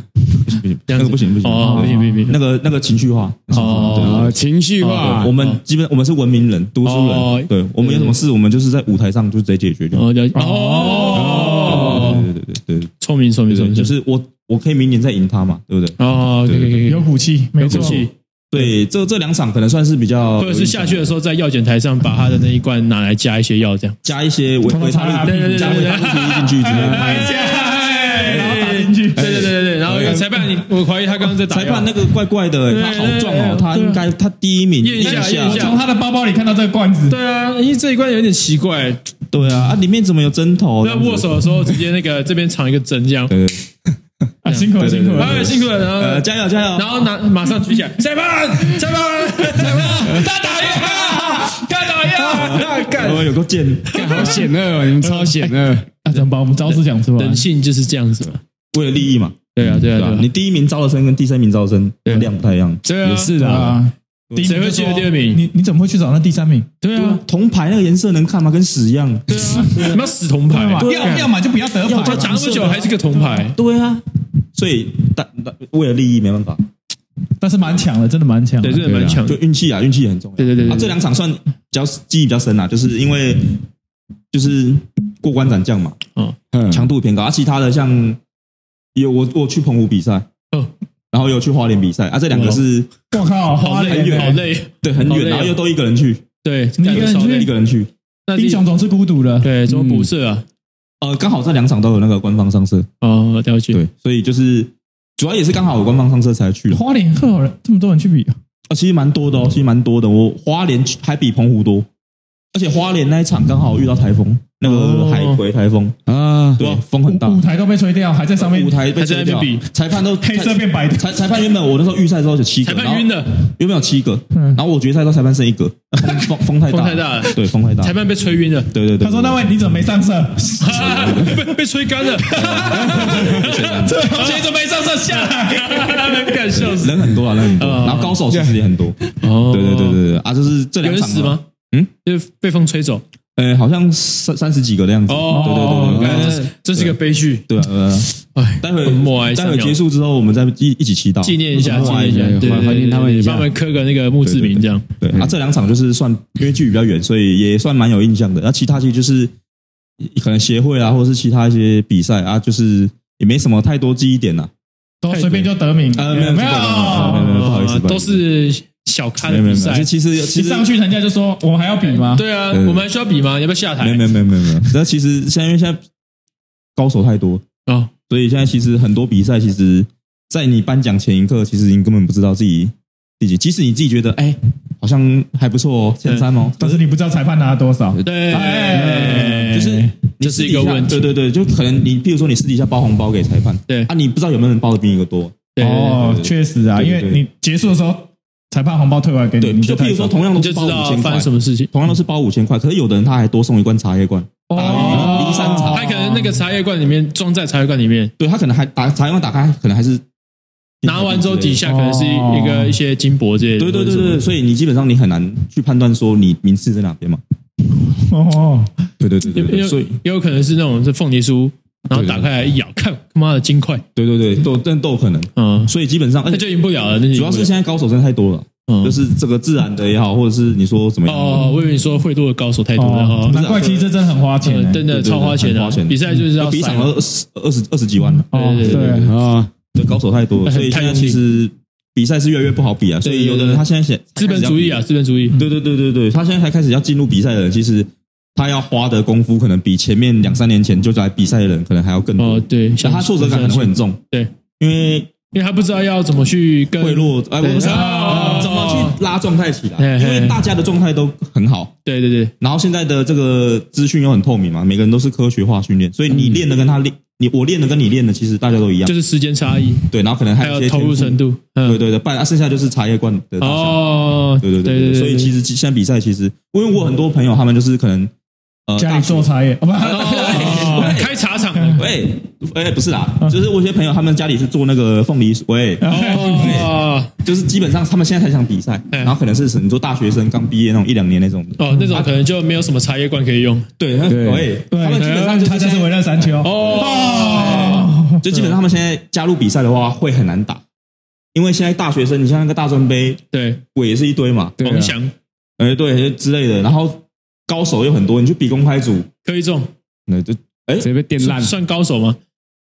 不行，那个不行不行哦不行不行不行那个那个情绪化哦，情绪化，我们基本我们是文明人，读书人，对我们有什么事，我们就是在舞台上就直接解决掉。哦，哦，对对对对对聪明聪明聪，明，就是我我可以明年再赢他嘛，对不对？哦，可以可以可以，有骨气，没错有骨。气，对，这这两场可能算是比较，或者是下去的时候在药检台上把他的那一罐拿来加一些药，这样。加一些维维他命，加维他命 D 进去之类的。裁判，你我怀疑他刚刚在打裁判那个怪怪的，他好壮哦，他应该他第一名验一下验一下从他的包包里看到这个罐子，对啊，因为这一罐有点奇怪，对啊，啊里面怎么有针头？在握手的时候直接那个这边藏一个针，这样，对，啊，辛苦了，辛苦了。哎，辛苦了，然呃，后加油加油！然后拿马上举起来，裁判，裁判，裁判，他打药，他打药，干，我有个剑，干好险恶哦，你们超险恶，啊，怎么把我们招式讲出来人？性就是这样子嘛，为了利益嘛，对啊，对啊，对吧？对啊，你第一名招的生跟第三名招的生量不太一样。对啊，也是的，啊，第一名谁会记得第二名？你你怎么会去找那第三名？对啊，铜牌那个颜色能看吗？跟屎一样。对啊，你要死铜牌，嘛？要要么就不要得牌他打那么久还是个铜牌，对啊，所以但但为了利益没办法，但是蛮强的，真的蛮强的。对，真的蛮强就的，运气啊，运气也很重要。对对对对啊，这两场算比较记忆比较深啊，就是因为就是过关斩将嘛，嗯。强度偏高。而，其他的像有我我去澎湖比赛，嗯，然后有去花莲比赛啊，这两个是我靠，好累，花莲好累，对很远，然后又都一个人去，对，你一个人去一个人去。那英雄总是孤独的。对怎么补射啊？呃，刚好这两场都有那个官方上色，哦，了解，对，所以就是主要也是刚好有官方上色才去。花莲会有人这么多人去比啊？啊，其实蛮多的哦，其实蛮多的。我花莲还比澎湖多，而且花莲那一场刚好遇到台风，那个海葵台风，啊，对，风很大，舞台都被吹掉，还在上面。舞台被吹掉，裁判都黑色变白的。裁裁判原本我那时候预赛的时候有七个，裁判晕了，原本有七个，嗯。然后我决赛到裁判剩一个，风风风太大，风太大了。对，风太大，裁判被吹晕了，对对对，他说：“那位你怎么没上色？被 被吹干了，这怎么没上色？下来。干笑死！人很多啊，人很多，哦。然后高手其实也很多，哦。对对对对对。啊，就是这有两场人死吗？嗯，就是被风吹走。呃，好像三三十几个的样子，哦，对对对对这是这是个悲剧。对，哎，待会待会结束之后，我们再一一起祈祷，纪念一下，纪念一下，对怀怀念他们一下帮我们刻个那个墓志铭，这样。对啊，这两场就是算因为距离比较远，所以也算蛮有印象的。那其他其实就是可能协会啊，或者是其他一些比赛啊，就是也没什么太多记忆点呐。都随便就得名。呃，没有没没有没有不好意思都是小咖没有没有没有，的比赛。其实其实一上去，人家就说：“我们还要比吗？”对啊，我们还需要比吗？要不要下台？没有没有没有没有没有。那其实现在因为现在高手太多，啊，所以现在其实很多比赛，其实在你颁奖前一刻，其实你根本不知道自己自己，即使你自己觉得哎，好像还不错哦，前三哦，但是你不知道裁判拿了多少。对，哎就是这是一个问题对对对，就可能你，比如说你私底下包红包给裁判，对啊，你不知道有没有人包的比你一个多，对哦，确实啊，因为你结束的时候，裁判红包退回来给你，对，就譬如说，同样都是包你就知道五千块，发生什么事情。同样都是包五千块，可是有的人他还多送一罐茶叶罐，哦骊山茶，他可能那个茶叶罐里面装在茶叶罐里面，对他可能还打茶叶罐打开，可能还是拿完之后底下可能是一个一些金箔之类的。对对对对，所以你基本上你很难去判断说你名次在哪边嘛。哦，对对对对对，所以也有可能是那种是凤梨酥，然后打开来一咬，看他妈的金块，对对对，都但都有可能。嗯，所以基本上，那就赢不了了。那主要是现在高手真的太多了，嗯就是这个自然的也好，或者是你说怎么样？哦，我以为你说会多的高手太多了哈，难怪其实这真的很花钱，真的超花钱的，比赛就是要比场二十二十二十几万哦，对对啊，对，高手太多了，所以现在其实比赛是越来越不好比啊。所以有的人他现在想资本主义啊，资本主义，对对对对对，他现在才开始要进入比赛的人，其实。他要花的功夫可能比前面两三年前就在比赛的人可能还要更多。哦，对，但他挫折感可能会很重。对，因为因为他不知道要怎么去跟贿赂，哎，我不知道怎么去拉状态起来，因为大家的状态都很好。对对对。然后现在的这个资讯又很透明嘛，每个人都是科学化训练，所以你练的跟他练，你我练的跟你练的其实大家都一样，就是时间差异。对，然后可能还有一些投入程度。对对对，不然剩下就是茶叶罐的大小。哦，对对对对。所以其实现在比赛其实，因为我很多朋友他们就是可能。呃，家里做茶叶，不，开茶厂。喂，哎，不是啦，就是我一些朋友，他们家里是做那个凤梨，喂，哦，就是基本上他们现在才想比赛，然后可能是很多大学生刚毕业那种一两年那种，哦，那种可能就没有什么茶叶罐可以用。对，对，他们基本上他就是围绕山丘，哦，就基本上他们现在加入比赛的话会很难打，因为现在大学生，你像那个大专杯，对，尾也是一堆嘛，王翔，哎，对，之类的，然后。高手有很多，你去比公开组可以中，那就哎，直接被电烂，算高手吗？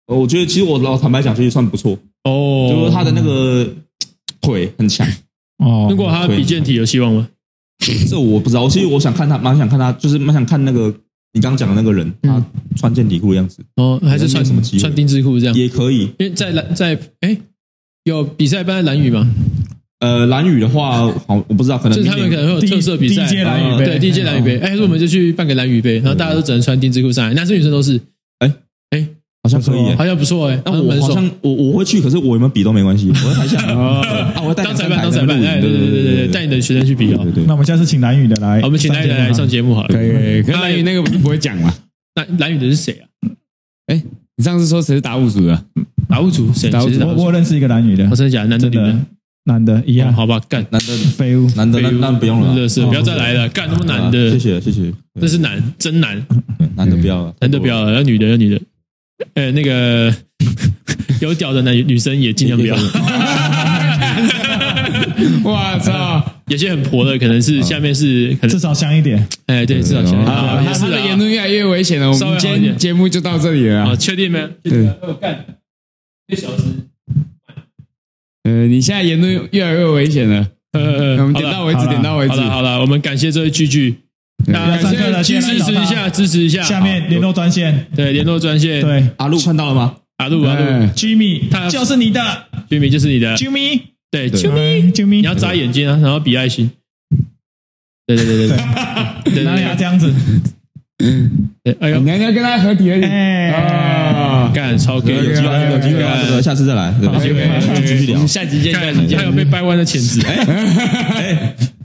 我觉得其实我老坦白讲，其实算不错哦，就是他的那个腿很强哦。如果他比健体有希望吗？这我不知道。其实我想看他，蛮想看他，就是蛮想看那个你刚刚讲的那个人，他穿健体裤的样子哦，还是穿什么？穿丁字裤这样也可以。因为在蓝在哎有比赛办在蓝屿吗？呃，蓝宇的话，好，我不知道，可能就是他们可能会有特色比赛，第一届蓝屿杯，对，第一届蓝屿杯，哎，还是我们就去办个蓝宇杯，然后大家都只能穿丁字裤上来，男生女生都是，哎哎，好像可以，好像不错哎，那我好像我我会去，可是我有没有比都没关系，我会台下啊，我 当裁判当裁判，哎，对对对对对，带你的学生去比哦，那我们下次请蓝宇的来，我们请蓝屿的来上节目好了，可以，可是蓝屿那个不会讲嘛？那蓝宇的是谁啊？哎，你上次说谁是达悟族的？达悟族谁？我我认识一个蓝屿的，我真的假的？男的。女的？男的一样，好吧，干。男的废物，男的那那不用了，是不要再来了，干那么男的，谢谢谢谢，这是男真男，男的不要了，男的不要了，要女的要女的，呃，那个 有屌的男女生也尽量不要。我 操，有些很婆的，可能是下面是可能至少香一点，哎，对，至少香。啊，也是的，言论越来越危险了。我们今天节目就到这里了。啊，确定没？对，干。一小时。呃，你现在言论越来越危险了。呃，我们点到为止，点到为止。好了，好了，我们感谢这位聚聚，感谢了，支持一下，支持一下。下面联络专线，对，联络专线。对，阿路看到了吗？阿路，阿路，Jimmy，他就是你的，Jimmy 就是你的，Jimmy，对，Jimmy，Jimmy，你要眨眼睛啊，然后比爱心。对对对对对，哪里要这样子？嗯，哎呦，你要跟他合体而已。啊！干超哥，有机会，有机会，下次再来，有机会继续聊，下集见，下集见。还有被掰弯的潜质。